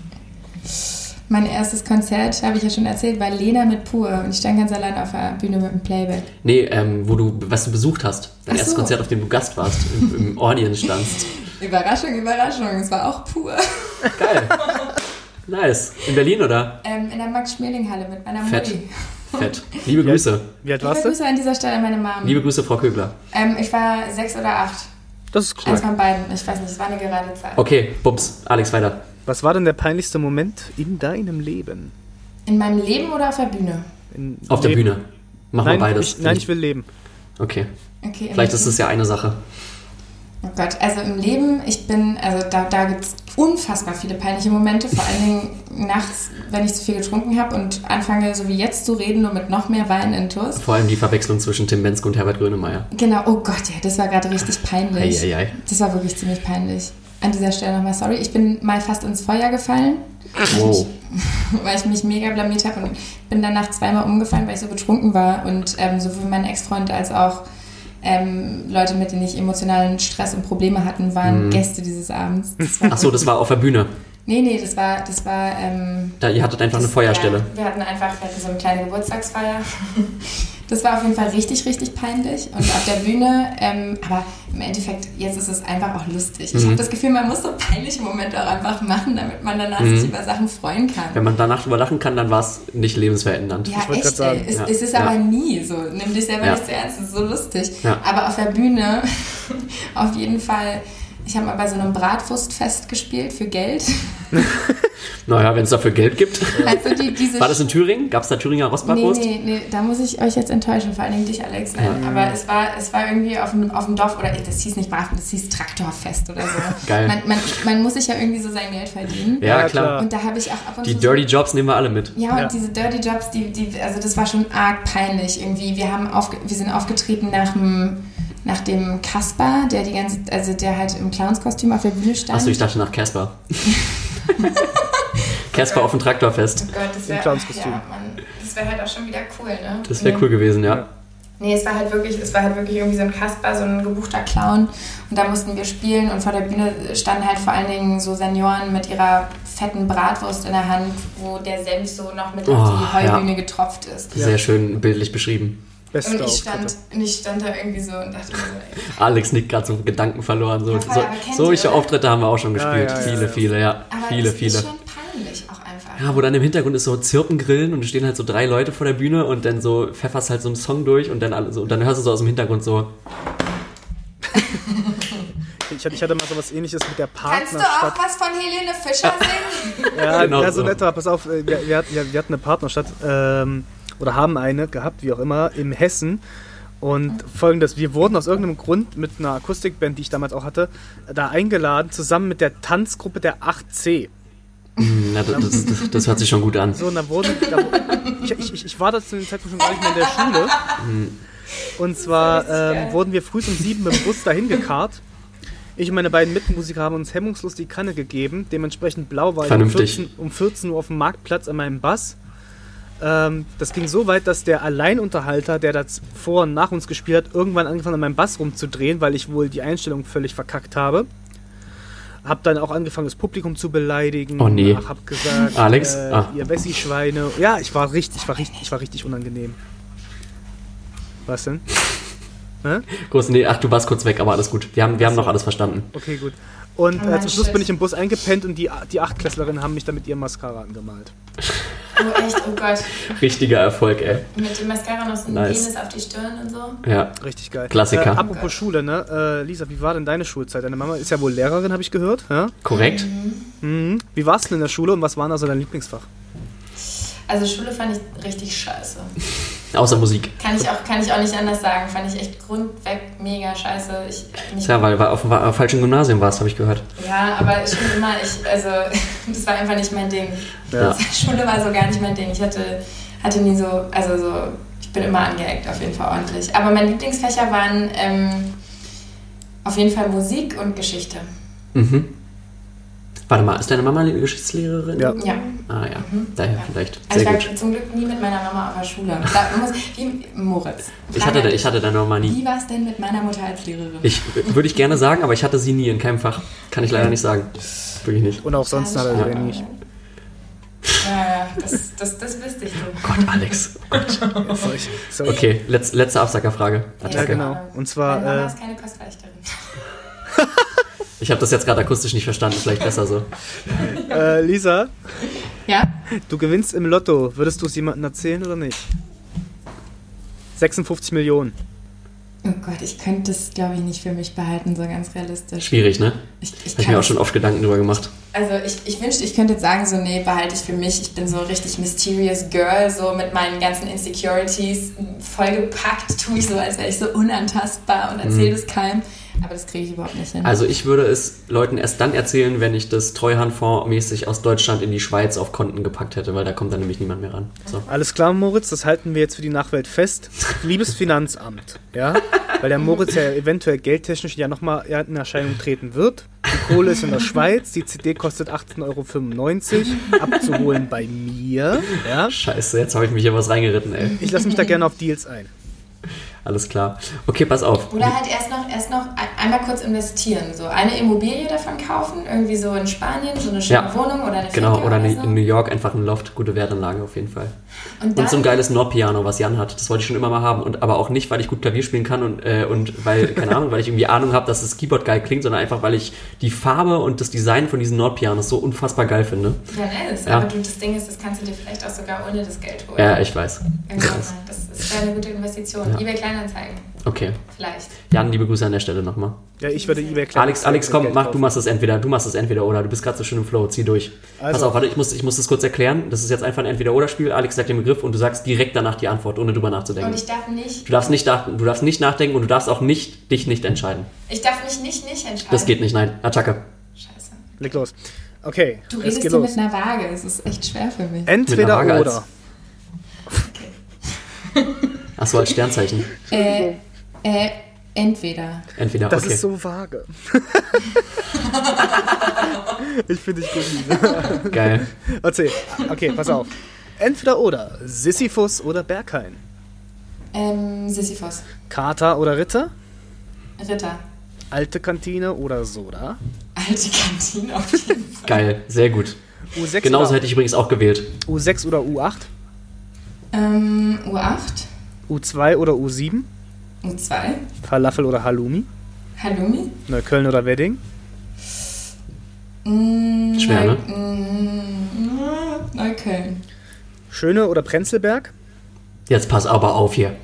B: Mein erstes Konzert, habe ich ja schon erzählt, war Lena mit Pur und ich stand ganz allein auf der Bühne mit dem Playback.
D: Nee, ähm, wo du, was du besucht hast. Dein
B: Ach
D: erstes
B: so.
D: Konzert, auf dem du Gast warst, im, im Audience standst.
B: Überraschung, Überraschung, es war auch Pur.
D: Geil. Nice. In Berlin, oder?
B: Ähm, in der Max-Schmeling-Halle mit meiner
D: Fett.
B: Mutti.
D: Fett. Liebe Grüße.
E: Wie alt
B: Liebe
E: warst du?
B: Grüße an dieser Stelle an meine Mom.
D: Liebe Grüße, Frau Kögler.
B: Ähm, ich war sechs oder acht.
E: Das ist
B: Eins
E: cool.
B: von beiden. Ich weiß nicht, es war eine gerade Zeit.
D: Okay, Bums. Alex, weiter.
E: Was war denn der peinlichste Moment in deinem Leben?
B: In meinem Leben oder auf der Bühne?
E: In
D: Auf der
E: Leben?
D: Bühne. Mach
E: Nein,
D: mal beides.
E: ich, nein, ich will leben.
D: Okay.
B: Okay,
D: Vielleicht ist es ja eine Sache.
B: Oh Gott, also im Leben, ich bin, also da, da gibt es unfassbar viele peinliche Momente, vor allen Dingen nachts, wenn ich zu viel getrunken habe und anfange, so wie jetzt zu reden, nur mit noch mehr Wein in Tours.
D: Vor allem die Verwechslung zwischen Tim Benske und Herbert Grönemeyer.
B: Genau, oh Gott, ja, das war gerade richtig peinlich.
D: Eieiei.
B: Das war wirklich ziemlich peinlich. An dieser Stelle nochmal sorry. Ich bin mal fast ins Feuer gefallen,
D: Wow.
B: weil ich mich mega blamiert habe und bin danach zweimal umgefallen, weil ich so betrunken war. Und ähm, sowohl mein Ex-Freund als auch ähm, Leute, mit denen ich emotionalen Stress und Probleme hatten, waren Gäste dieses Abends.
D: Ach so, das war auf der Bühne.
B: Nee, nee, das war, das war, ähm,
D: Da, ihr hattet einfach eine
B: das-
D: Feuerstelle.
B: Ja, wir hatten einfach, wir hatten so eine kleine Geburtstagsfeier. Das war auf jeden Fall richtig, richtig peinlich. Und auf der Bühne, ähm, aber im Endeffekt, jetzt ist es einfach auch lustig. Ich
D: Mhm.
B: habe das Gefühl, man muss so peinliche Momente auch einfach machen, damit man danach
D: Mhm.
B: sich über Sachen freuen kann.
D: Wenn man danach drüber lachen kann, dann war es nicht lebensverändernd.
B: Ja,
E: wollte
B: echt,
E: sagen,
B: ey. Es,
D: ja,
B: es ist
D: ja.
B: aber nie so. Nimm dich selber
D: Ja.
B: nicht zu ernst, es ist so lustig.
D: Ja.
B: Aber auf der Bühne, auf jeden Fall, ich habe mal bei so einem Bratwurstfest gespielt für Geld.
D: Naja, wenn es dafür Geld gibt.
B: Also die, diese
D: War das in Thüringen? Gab es da Thüringer
B: Nee,
D: Rostbratwurst?
B: nee, nee, da muss ich euch jetzt enttäuschen, vor allen Dingen dich, Alex. Nein, aber es war, es war irgendwie auf dem, auf dem Dorf, oder das hieß nicht Brafen, das hieß Traktorfest oder so.
D: Geil.
B: Man, man, man muss sich ja irgendwie so sein Geld verdienen.
D: Ja,
E: Ja,
D: klar.
B: Und da habe ich auch ab und
D: Die
B: zu.
D: Dirty Jobs nehmen wir alle mit.
B: ja, und
E: Ja.
B: diese Dirty Jobs, die, die, also das war schon arg peinlich irgendwie. Wir, haben aufge wir sind aufgetreten nach dem, nach dem Kasper, der die ganze, also der halt im Clownskostüm auf der Bühne stand.
D: Achso, ich dachte nach Casper. Casper auf dem Traktorfest.
B: Oh Gott, das
E: Im
B: wäre
E: Clownskostüm.
B: ja, Mann, das wäre halt auch schon wieder cool, ne?
D: Das wäre
B: Nee.
D: cool gewesen, ja.
B: Nee, es war halt wirklich, es war halt wirklich irgendwie so ein Kasper, so ein gebuchter Clown. Und da mussten wir spielen und vor der Bühne standen halt vor allen Dingen so Senioren mit ihrer fetten Bratwurst in der Hand, wo der Senf so noch mit auf
D: Oh,
B: die Heubühne getropft ist.
D: Sehr schön bildlich beschrieben.
E: Beste
B: Und ich stand, und ich stand da irgendwie so und dachte mir so, ey.
D: Alex nickt gerade so Gedanken verloren. So,
B: Ja, voll,
D: so, solche
B: ihr?
D: Auftritte haben wir auch schon gespielt.
E: ja, ja,
D: viele,
E: ja.
D: viele, ja.
B: Aber
D: viele,
B: es
D: viele.
B: ist schon peinlich auch einfach.
D: Ja, wo dann im Hintergrund ist so Zirpen grillen und es stehen halt so drei Leute vor der Bühne und dann so pfefferst halt so einen Song durch und dann alle so, und dann hörst du so aus dem Hintergrund so,
E: Ich hatte, ich hatte mal sowas ähnliches mit der
B: Kannst du auch
E: Partnerstadt.
B: was von Helene Fischer singen?
E: Ja,
D: Genau
E: ja so
D: so.
E: nett, aber pass auf, äh, wir, wir, hatten, wir hatten eine Partnerstadt ähm, oder haben eine gehabt, wie auch immer, in Hessen. Und folgendes, wir wurden aus irgendeinem Grund mit einer Akustikband, die ich damals auch hatte, da eingeladen, zusammen mit der Tanzgruppe der 8C.
D: hm, na, das, das, das, das hört sich schon gut an.
E: So, und dann wurden. Da, ich, ich, ich, war da zu dem Zeitpunkt schon gar nicht mehr in der Schule. Und zwar ähm, wurden wir früh um sieben mit dem Bus dahin gekarrt. Ich und meine beiden Mitmusiker haben uns hemmungslos die Kanne gegeben. Dementsprechend blau war ich um
D: Vernünftig.
E: 14, um 14 Uhr auf dem Marktplatz an meinem Bass. Ähm, das ging so weit, dass der Alleinunterhalter, der das vor und nach uns gespielt hat, irgendwann angefangen an meinem Bass rumzudrehen, weil ich wohl die Einstellung völlig verkackt habe. Hab dann auch angefangen, das Publikum zu beleidigen.
D: Oh nee.
E: Ach, hab gesagt,
D: Alex?
E: Äh,
D: Ah.
E: ihr Wessi-Schweine. Ja, ich war richtig, ich war richtig, ich war richtig unangenehm. Was denn? Hä?
D: Groß, nee, ach, du warst kurz weg, aber alles gut. Wir haben, wir haben noch alles verstanden.
E: Okay, gut. Und
B: Oh
E: äh, zum Schluss bin ich im Bus eingepennt und die, die Achtklässlerinnen haben mich dann mit ihrem Mascara angemalt.
B: Oh echt, oh Gott.
D: Richtiger Erfolg, ey.
B: Mit dem Mascara noch so ein
D: Nice.
B: Penis auf die Stirn und so.
D: Ja.
E: Richtig geil.
D: Klassiker.
E: Äh, apropos Schule, ne? Äh, Lisa, wie war denn deine Schulzeit? Deine Mama ist ja wohl Lehrerin, habe ich gehört. Ja?
D: Korrekt?
E: Mhm. Wie warst du denn in der Schule und was war da so dein Lieblingsfach?
B: Also Schule fand ich richtig scheiße.
D: Außer Musik.
B: Kann ich auch, kann ich auch nicht anders sagen. Fand ich echt grundweg mega scheiße. Ich, nicht,
D: Tja, weil du auf dem auf dem falschen Gymnasium warst, habe ich gehört.
B: ja, aber schon immer, ich, also das war einfach nicht mein Ding.
D: Ja.
B: Schule war so gar nicht mein Ding. Ich hatte, hatte nie so, also so, ich bin immer angeeckt auf jeden Fall ordentlich. Aber meine Lieblingsfächer waren ähm, auf jeden Fall Musik und Geschichte.
D: Mhm. Warte mal, ist deine Mama eine Geschichtslehrerin?
E: Ja.
B: Ja.
D: Ah ja, daher vielleicht.
B: Also
D: Sehr
B: ich war
D: gut.
B: zum Glück nie mit meiner Mama auf der Schule. Da muss, wie, Moritz.
D: Ich hatte, ich hatte deine Mama nie.
B: Wie war es denn mit meiner Mutter als Lehrerin?
D: Ich würde ich gerne sagen, aber ich hatte sie nie in keinem Fach. Kann ich leider nicht sagen. Wirklich nicht.
E: Und auch sonst
B: Ja,
E: hat er
B: ja.
E: ja. nicht.
B: Ja, ja, das, das, das wüsste ich so.
D: Gott, Alex.
E: Soll ich, soll ich?
D: Okay, letz, letzte Absackerfrage.
E: Ja, genau. Und zwar,
B: Meine Mama
E: äh,
B: ist keine Kostverächterin.
D: Ich habe das jetzt gerade akustisch nicht verstanden, vielleicht besser so.
E: Äh, Lisa,
B: Ja?
E: du gewinnst im Lotto. Würdest du es jemandem erzählen oder nicht? 56 Millionen.
B: Oh Gott, ich könnte das, glaube ich, nicht für mich behalten, so ganz realistisch.
D: Schwierig, ne?
B: Ich, ich
D: Habe mir auch schon oft Gedanken drüber gemacht.
B: Also ich, ich wünschte, ich könnte jetzt sagen, so nee, behalte ich für mich. Ich bin so richtig mysterious Girl, so mit meinen ganzen Insecurities vollgepackt, tue ich so, als wäre ich so unantastbar und erzähle es keinem. Aber das kriege ich überhaupt nicht hin.
D: Also ich würde es Leuten erst dann erzählen, wenn ich das Treuhandfonds mäßig aus Deutschland in die Schweiz auf Konten gepackt hätte, weil da kommt dann nämlich niemand mehr ran. So.
E: Alles klar, Moritz, das halten wir jetzt für die Nachwelt fest. Liebes Finanzamt, ja, weil der Moritz ja eventuell geldtechnisch ja nochmal in Erscheinung treten wird. Die Kohle ist in der Schweiz, die CD kostet 18,95 Euro, abzuholen bei mir, ja.
D: Scheiße, jetzt habe ich mich hier was reingeritten, ey.
E: Ich lasse mich da gerne auf Deals ein.
D: Alles klar. Okay, pass auf.
B: Oder halt erst noch, erst noch einmal kurz investieren. So eine Immobilie davon kaufen, irgendwie so in Spanien, so eine schöne
D: Ja.
B: Wohnung oder eine
D: Genau, oder
B: oder
D: in
B: so.
D: in New York einfach ein Loft, gute Wertanlage auf jeden Fall.
B: Und
D: Und so ein geiles Nordpiano, was Jan hat. Das wollte ich schon immer mal haben. Und aber auch nicht, weil ich gut Klavier spielen kann und, äh, und weil, keine Ahnung, weil ich irgendwie Ahnung habe, dass das Keyboard geil klingt, sondern einfach, weil ich die Farbe und das Design von diesen Nordpianos so unfassbar geil finde.
B: ja, nice.
D: Ja.
B: Aber du, das Ding ist, das kannst du dir vielleicht auch sogar ohne das Geld holen.
D: Ja, ich weiß.
B: Mal. Das ist wäre eine gute Investition.
D: Ja.
B: eBay Kleinanzeigen,
D: Okay.
B: vielleicht.
D: Jan, liebe Grüße an der Stelle nochmal.
E: Ja, ich würde eBay klar.
D: Alex, Alex, komm, mach, du machst das entweder, du machst das entweder oder. Du bist gerade so schön im Flow, zieh durch. Pass
E: Also-
D: auf, warte, ich muss, ich muss das kurz erklären. Das ist jetzt einfach ein Entweder-Oder-Spiel. Alex sagt den Begriff und du sagst direkt danach die Antwort, ohne drüber nachzudenken.
B: Und ich darf nicht,
D: Du darfst nicht, du darfst nicht nachdenken und du darfst auch nicht, dich nicht entscheiden.
B: ich darf mich nicht nicht entscheiden.
D: Das geht nicht, nein. Attacke.
B: Scheiße.
E: Leg los. Okay,
B: Du
E: es
B: redest hier mit einer Waage, es ist echt schwer für mich.
E: Entweder oder.
D: Achso, als Sternzeichen.
B: Äh, äh, entweder.
D: Entweder,
E: Das
D: okay.
E: ist so vage. ich finde dich gut, Lisa.
D: Geil.
E: Erzähl. Okay, pass auf. Entweder oder. Sisyphus oder Berghain.
B: Ähm, Sisyphus.
E: Kater oder Ritter.
B: Ritter.
E: Alte Kantine oder Soda.
B: Alte Kantine auf jeden Fall.
D: Geil, sehr gut.
E: U6
D: Genauso
E: oder,
D: hätte ich übrigens auch gewählt.
E: U6 oder U8.
B: Ähm, U8.
E: U2 oder U7.
B: U2.
E: Falafel oder Halloumi.
B: Halloumi.
E: Neukölln oder Wedding.
B: Mm,
D: Schwer, ne?
B: Mm, Neukölln.
E: Schöne oder Prenzlberg.
D: Jetzt pass aber auf hier.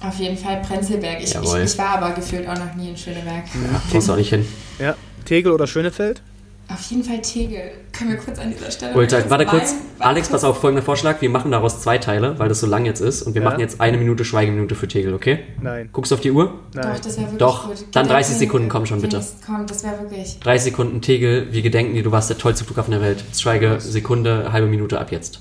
B: Auf jeden Fall Prenzlberg. Ich, ich, ich war aber gefühlt auch noch nie in Schöneberg.
D: Ja, kommst du auch nicht hin.
E: Ja. Tegel oder Schönefeld.
B: Auf jeden Fall Tegel. Können wir kurz an dieser Stelle.
D: Ultra, warte kurz.
B: weinen?
D: Alex, pass auf, folgender Vorschlag. Wir machen daraus zwei Teile, weil das so lang jetzt ist. Und wir
E: Ja.
D: machen jetzt eine Minute Schweigeminute für Tegel, okay?
E: Nein.
D: Guckst du auf die Uhr?
B: Doch,
E: Nein.
B: das wäre wirklich
D: Doch,
B: gut.
D: dann
B: Geht
D: 30
B: auf
D: Sekunden, komm schon, bitte.
B: Komm, das wäre wirklich.
D: 30 Sekunden Tegel. Wir gedenken dir, du warst der tollste Flughafen der Welt. Schweige Sekunde, halbe Minute ab jetzt.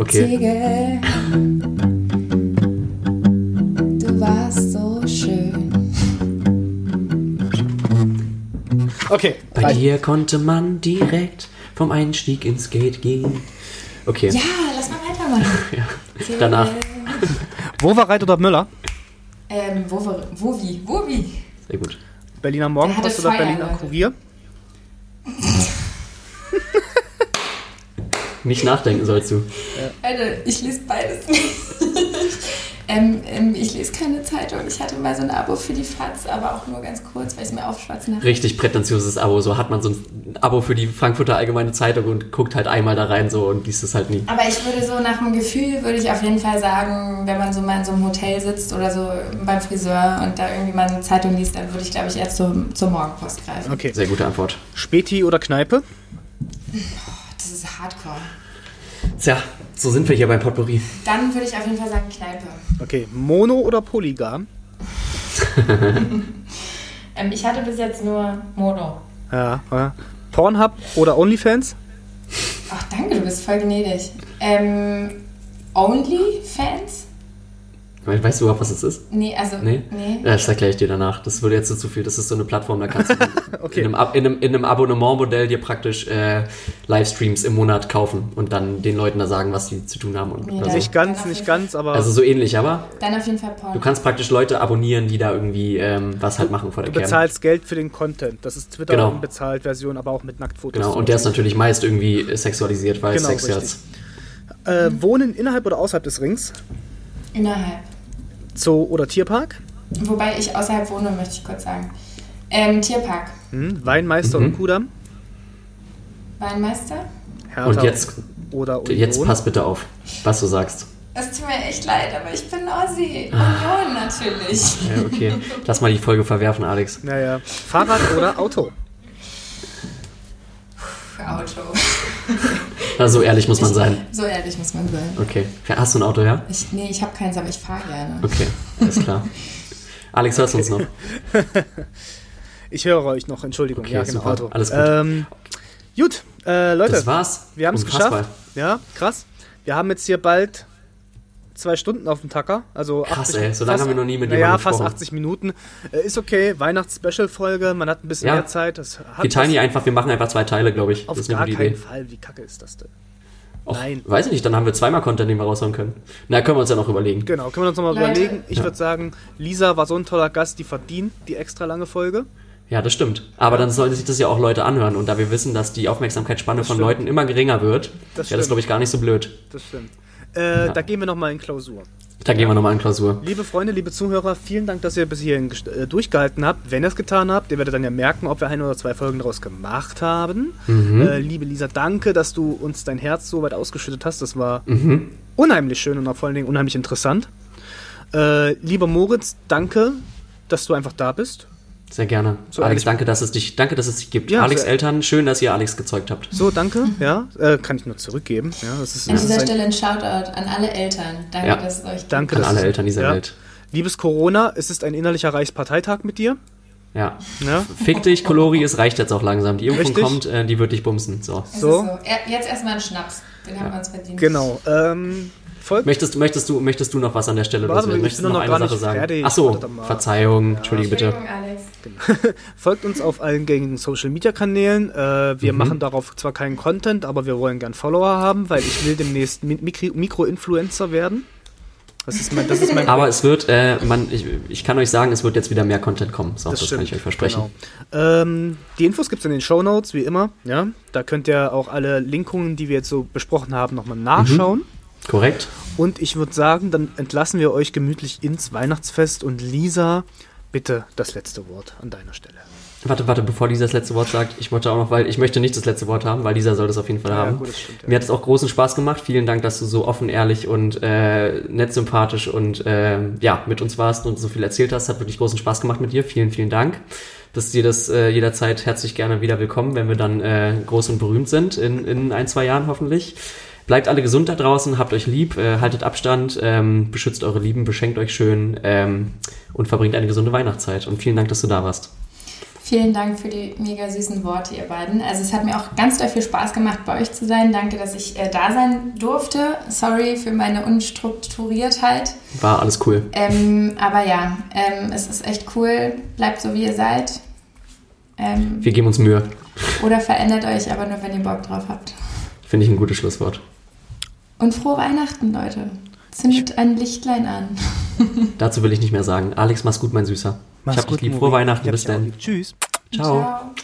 D: Okay.
B: Tegel, du warst so schön.
E: Okay.
D: Bei
E: reicht.
D: dir konnte man direkt vom Einstieg ins Gate gehen. Okay.
B: Ja, lass mal weitermachen.
D: Ja. Danach.
E: Wovereit oder Müller?
B: Ähm, wo, wo, wo wie? Wo wie?
D: Sehr gut.
E: Berliner Morgenpost oder Berliner
B: Leute.
E: Kurier?
D: Nicht nachdenken sollst du.
B: Alter, ich lese beides nicht. ähm, ähm, ich lese keine Zeitung. Ich hatte mal so ein Abo für die FAZ, aber auch nur ganz kurz, weil ich es mir aufschwatzen habe.
D: Richtig prätentiöses Abo. So hat man so ein Abo für die Frankfurter Allgemeine Zeitung und guckt halt einmal da rein so und liest es halt nie.
B: Aber ich würde so nach dem Gefühl, würde ich auf jeden Fall sagen, wenn man so mal in so einem Hotel sitzt oder so beim Friseur und da irgendwie mal eine Zeitung liest, dann würde ich, glaube ich, erst zur, zur Morgenpost greifen.
E: Okay.
D: Sehr gute Antwort.
E: Späti oder Kneipe?
B: Hardcore.
D: Tja, so sind wir hier beim Potpourri.
B: Dann würde ich auf jeden Fall sagen Kneipe.
E: Okay. Mono oder Polygam?
B: Ähm, ich hatte bis jetzt nur Mono.
E: Ja. ja. Pornhub oder OnlyFans?
B: Ach, danke, du bist voll gnädig. Ähm, Only-Fans?
D: We- Weißt du überhaupt, was das ist?
B: Nee, also,
D: Nee?
B: nee.
D: Ja, Das erkläre ich dir danach. Das würde jetzt so zu viel. Das ist so eine Plattform, da kannst du
E: Okay.
D: in, einem, Ab- in, einem, in einem Abonnementmodell dir praktisch äh, Livestreams im Monat kaufen und dann den Leuten da sagen, was sie zu tun haben. Und, oder so.
E: Nicht ganz, nicht ganz, aber
D: Also so ähnlich, aber
B: Dann auf jeden Fall Porn.
D: du kannst praktisch Leute abonnieren, die da irgendwie ähm, was halt machen vor der
E: du
D: Cam.
E: bezahlst Geld für den Content. Das ist Twitter
D: Genau.
E: bezahlt Version, aber auch mit Nacktfotos.
D: Genau, und der ist natürlich meist irgendwie sexualisiert, weil
E: Genau,
D: Sex
E: richtig.
D: jetzt.
E: Äh, wohnen innerhalb oder außerhalb des Rings?
B: Innerhalb.
E: Zoo oder Tierpark?
B: Wobei ich außerhalb wohne, möchte ich kurz sagen. Ähm, Tierpark.
E: Hm? Weinmeister
D: Mhm.
E: und Kudamm?
B: Weinmeister?
E: Hertha
D: Und jetzt,
E: oder Union?
D: jetzt pass bitte auf, was du sagst.
B: Es tut mir echt leid, aber ich bin Ossi.
D: Ah.
B: Union natürlich.
D: Ja, okay. Lass mal die Folge verwerfen, Alex.
E: Naja. Fahrrad oder Auto?
B: Auto.
D: Na, so ehrlich muss man sein.
B: So ehrlich muss man sein.
D: Okay. Hast du ein Auto, ja?
B: Ich, nee, ich habe keins, aber ich fahre gerne.
D: Okay, alles klar. Alex, hörst du uns noch?
E: Ich höre euch noch, Entschuldigung.
D: Okay,
E: ja, genau,
D: super.
E: Auto.
D: Alles gut.
E: Ähm, gut, äh, Leute,
D: Das war's.
E: wir haben es geschafft. Ja, krass. Wir haben jetzt hier bald zwei Stunden auf dem Tacker. Also
D: Krass, ey, so lange haben wir noch nie mit
E: naja,
D: jemandem
E: fast
D: gesprochen.
E: 80 Minuten. Äh, ist okay, Weihnachts-Special-Folge, man hat ein bisschen
D: Ja.
E: mehr Zeit. Das hat
D: Wir teilen die einfach, wir machen einfach zwei Teile, glaube ich.
E: auf
D: das ist eine
E: gar keinen
D: Idee.
E: Fall. Wie kacke ist das denn?
D: Och,
E: Nein.
D: Weiß ich nicht, dann haben wir zweimal Content, den wir raushauen können. Na, können wir uns ja noch überlegen.
E: Genau, können wir uns nochmal überlegen. Ich
D: Ja.
E: würde sagen, Lisa war so ein toller Gast, die verdient die extra lange Folge.
D: Ja, das stimmt. Aber dann sollen sich das ja auch Leute anhören. Und da wir wissen, dass die Aufmerksamkeitsspanne von
E: stimmt.
D: Leuten immer geringer wird,
E: Das
D: wäre das,
E: stimmt.
D: glaube ich, gar nicht so blöd.
E: Das stimmt. Äh,
D: Ja.
E: Da gehen wir nochmal in Klausur.
D: Da gehen wir nochmal in Klausur.
E: Liebe Freunde, liebe Zuhörer, vielen Dank, dass ihr bis hierhin äh, durchgehalten habt. Wenn ihr es getan habt, ihr werdet dann ja merken, ob wir ein oder zwei Folgen daraus gemacht haben.
D: Mhm.
E: Äh, liebe Lisa, danke, dass du uns dein Herz so weit ausgeschüttet hast. Das war
D: Mhm.
E: unheimlich schön und auch vor allen Dingen unheimlich interessant. Äh, lieber Moritz, danke, dass du einfach da bist.
D: Sehr gerne.
E: So,
D: Alex,
E: Alex-
D: danke, dass es dich, danke, dass es dich gibt.
E: Ja,
D: Alex Eltern, schön, dass ihr Alex gezeugt habt.
E: So, danke. Ja, äh, kann ich nur zurückgeben. Ja, das ist,
B: An
E: das ist
B: dieser
E: ein,
B: Stelle ein Shoutout an alle Eltern. Danke,
D: Ja.
B: dass es euch gibt.
E: danke,
D: An alle Eltern dieser
E: ja.
D: Welt.
E: Liebes Corona, es ist ein innerlicher Reichsparteitag mit dir.
D: Ja.
E: Ja,
D: Fick dich, Colori, es reicht jetzt auch langsam. Die Impfung
E: Richtig.
D: kommt, äh, die wird dich bumsen. So.
B: Es ist
E: So.
B: so. Er- Jetzt erstmal ein Schnaps. Den haben wir uns verdient.
E: genau. Ähm, folgt
D: Möchtest, möchtest, du, möchtest du noch was an der Stelle
E: Warte,
D: loswerden?
E: ich
D: Möchtest du noch
E: noch
D: eine
E: gar
D: Sache
E: nicht
D: sagen?
E: fertig.
D: Ach so,
E: Wartet mal.
D: Verzeihung, entschuldige bitte.
E: Folgt uns auf allen gängigen Social Media Kanälen. Äh,
D: Mhm.
E: wir machen darauf zwar keinen Content, aber wir wollen gern Follower haben, weil ich will demnächst Mi- Mikro- Mikro-Influencer werden. Das ist mein, das ist mein
D: Aber es wird, äh, man, ich, ich kann euch sagen, es wird jetzt wieder mehr Content kommen. So, das,
E: das,
D: kann ich euch versprechen.
E: Genau. Ähm, die Infos gibt es in den Show Notes, wie immer. Ja, da könnt ihr auch alle Linkungen, die wir jetzt so besprochen haben, nochmal nachschauen.
D: Korrekt?
E: Und ich würde sagen, dann entlassen wir euch gemütlich ins Weihnachtsfest. Und Lisa, bitte das letzte Wort an deiner Stelle.
D: Warte, warte, bevor Lisa das letzte Wort sagt, ich wollte auch noch, weil ich möchte nicht das letzte Wort haben, weil Lisa soll das auf jeden Fall
E: Ja,
D: haben.
E: gut, das stimmt, ja.
D: Mir hat es auch großen Spaß gemacht. Vielen Dank, dass du so offen, ehrlich und äh, nett, sympathisch und äh, ja, mit uns warst und so viel erzählt hast. Hat wirklich großen Spaß gemacht mit dir. Vielen, vielen Dank. Dass dir das äh, jederzeit herzlich gerne wieder willkommen, wenn wir dann äh, groß und berühmt sind, in, in ein, zwei Jahren hoffentlich. Bleibt alle gesund da draußen, habt euch lieb, äh, haltet Abstand, ähm, beschützt eure Lieben, beschenkt euch schön ähm, und verbringt eine gesunde Weihnachtszeit. Und vielen Dank, dass du da warst.
B: Vielen Dank für die mega süßen Worte, ihr beiden. Also es hat mir auch ganz doll viel Spaß gemacht, bei euch zu sein. Danke, dass ich äh, da sein durfte. Sorry für meine Unstrukturiertheit.
D: War alles cool.
B: Ähm, aber ja, ähm, es ist echt cool. Bleibt so, wie ihr seid. Ähm,
D: Wir geben uns Mühe.
B: oder verändert euch, aber nur, wenn ihr Bock drauf habt.
D: Finde ich ein gutes Schlusswort.
B: Und frohe Weihnachten, Leute. Zündet ein Lichtlein an.
D: Dazu will ich nicht mehr sagen. Alex, mach's gut, mein Süßer. ich hab dich lieb. Frohe
E: Moritz.
D: Weihnachten. Bis dann.
E: Tschüss.
D: Ciao.
B: Ciao.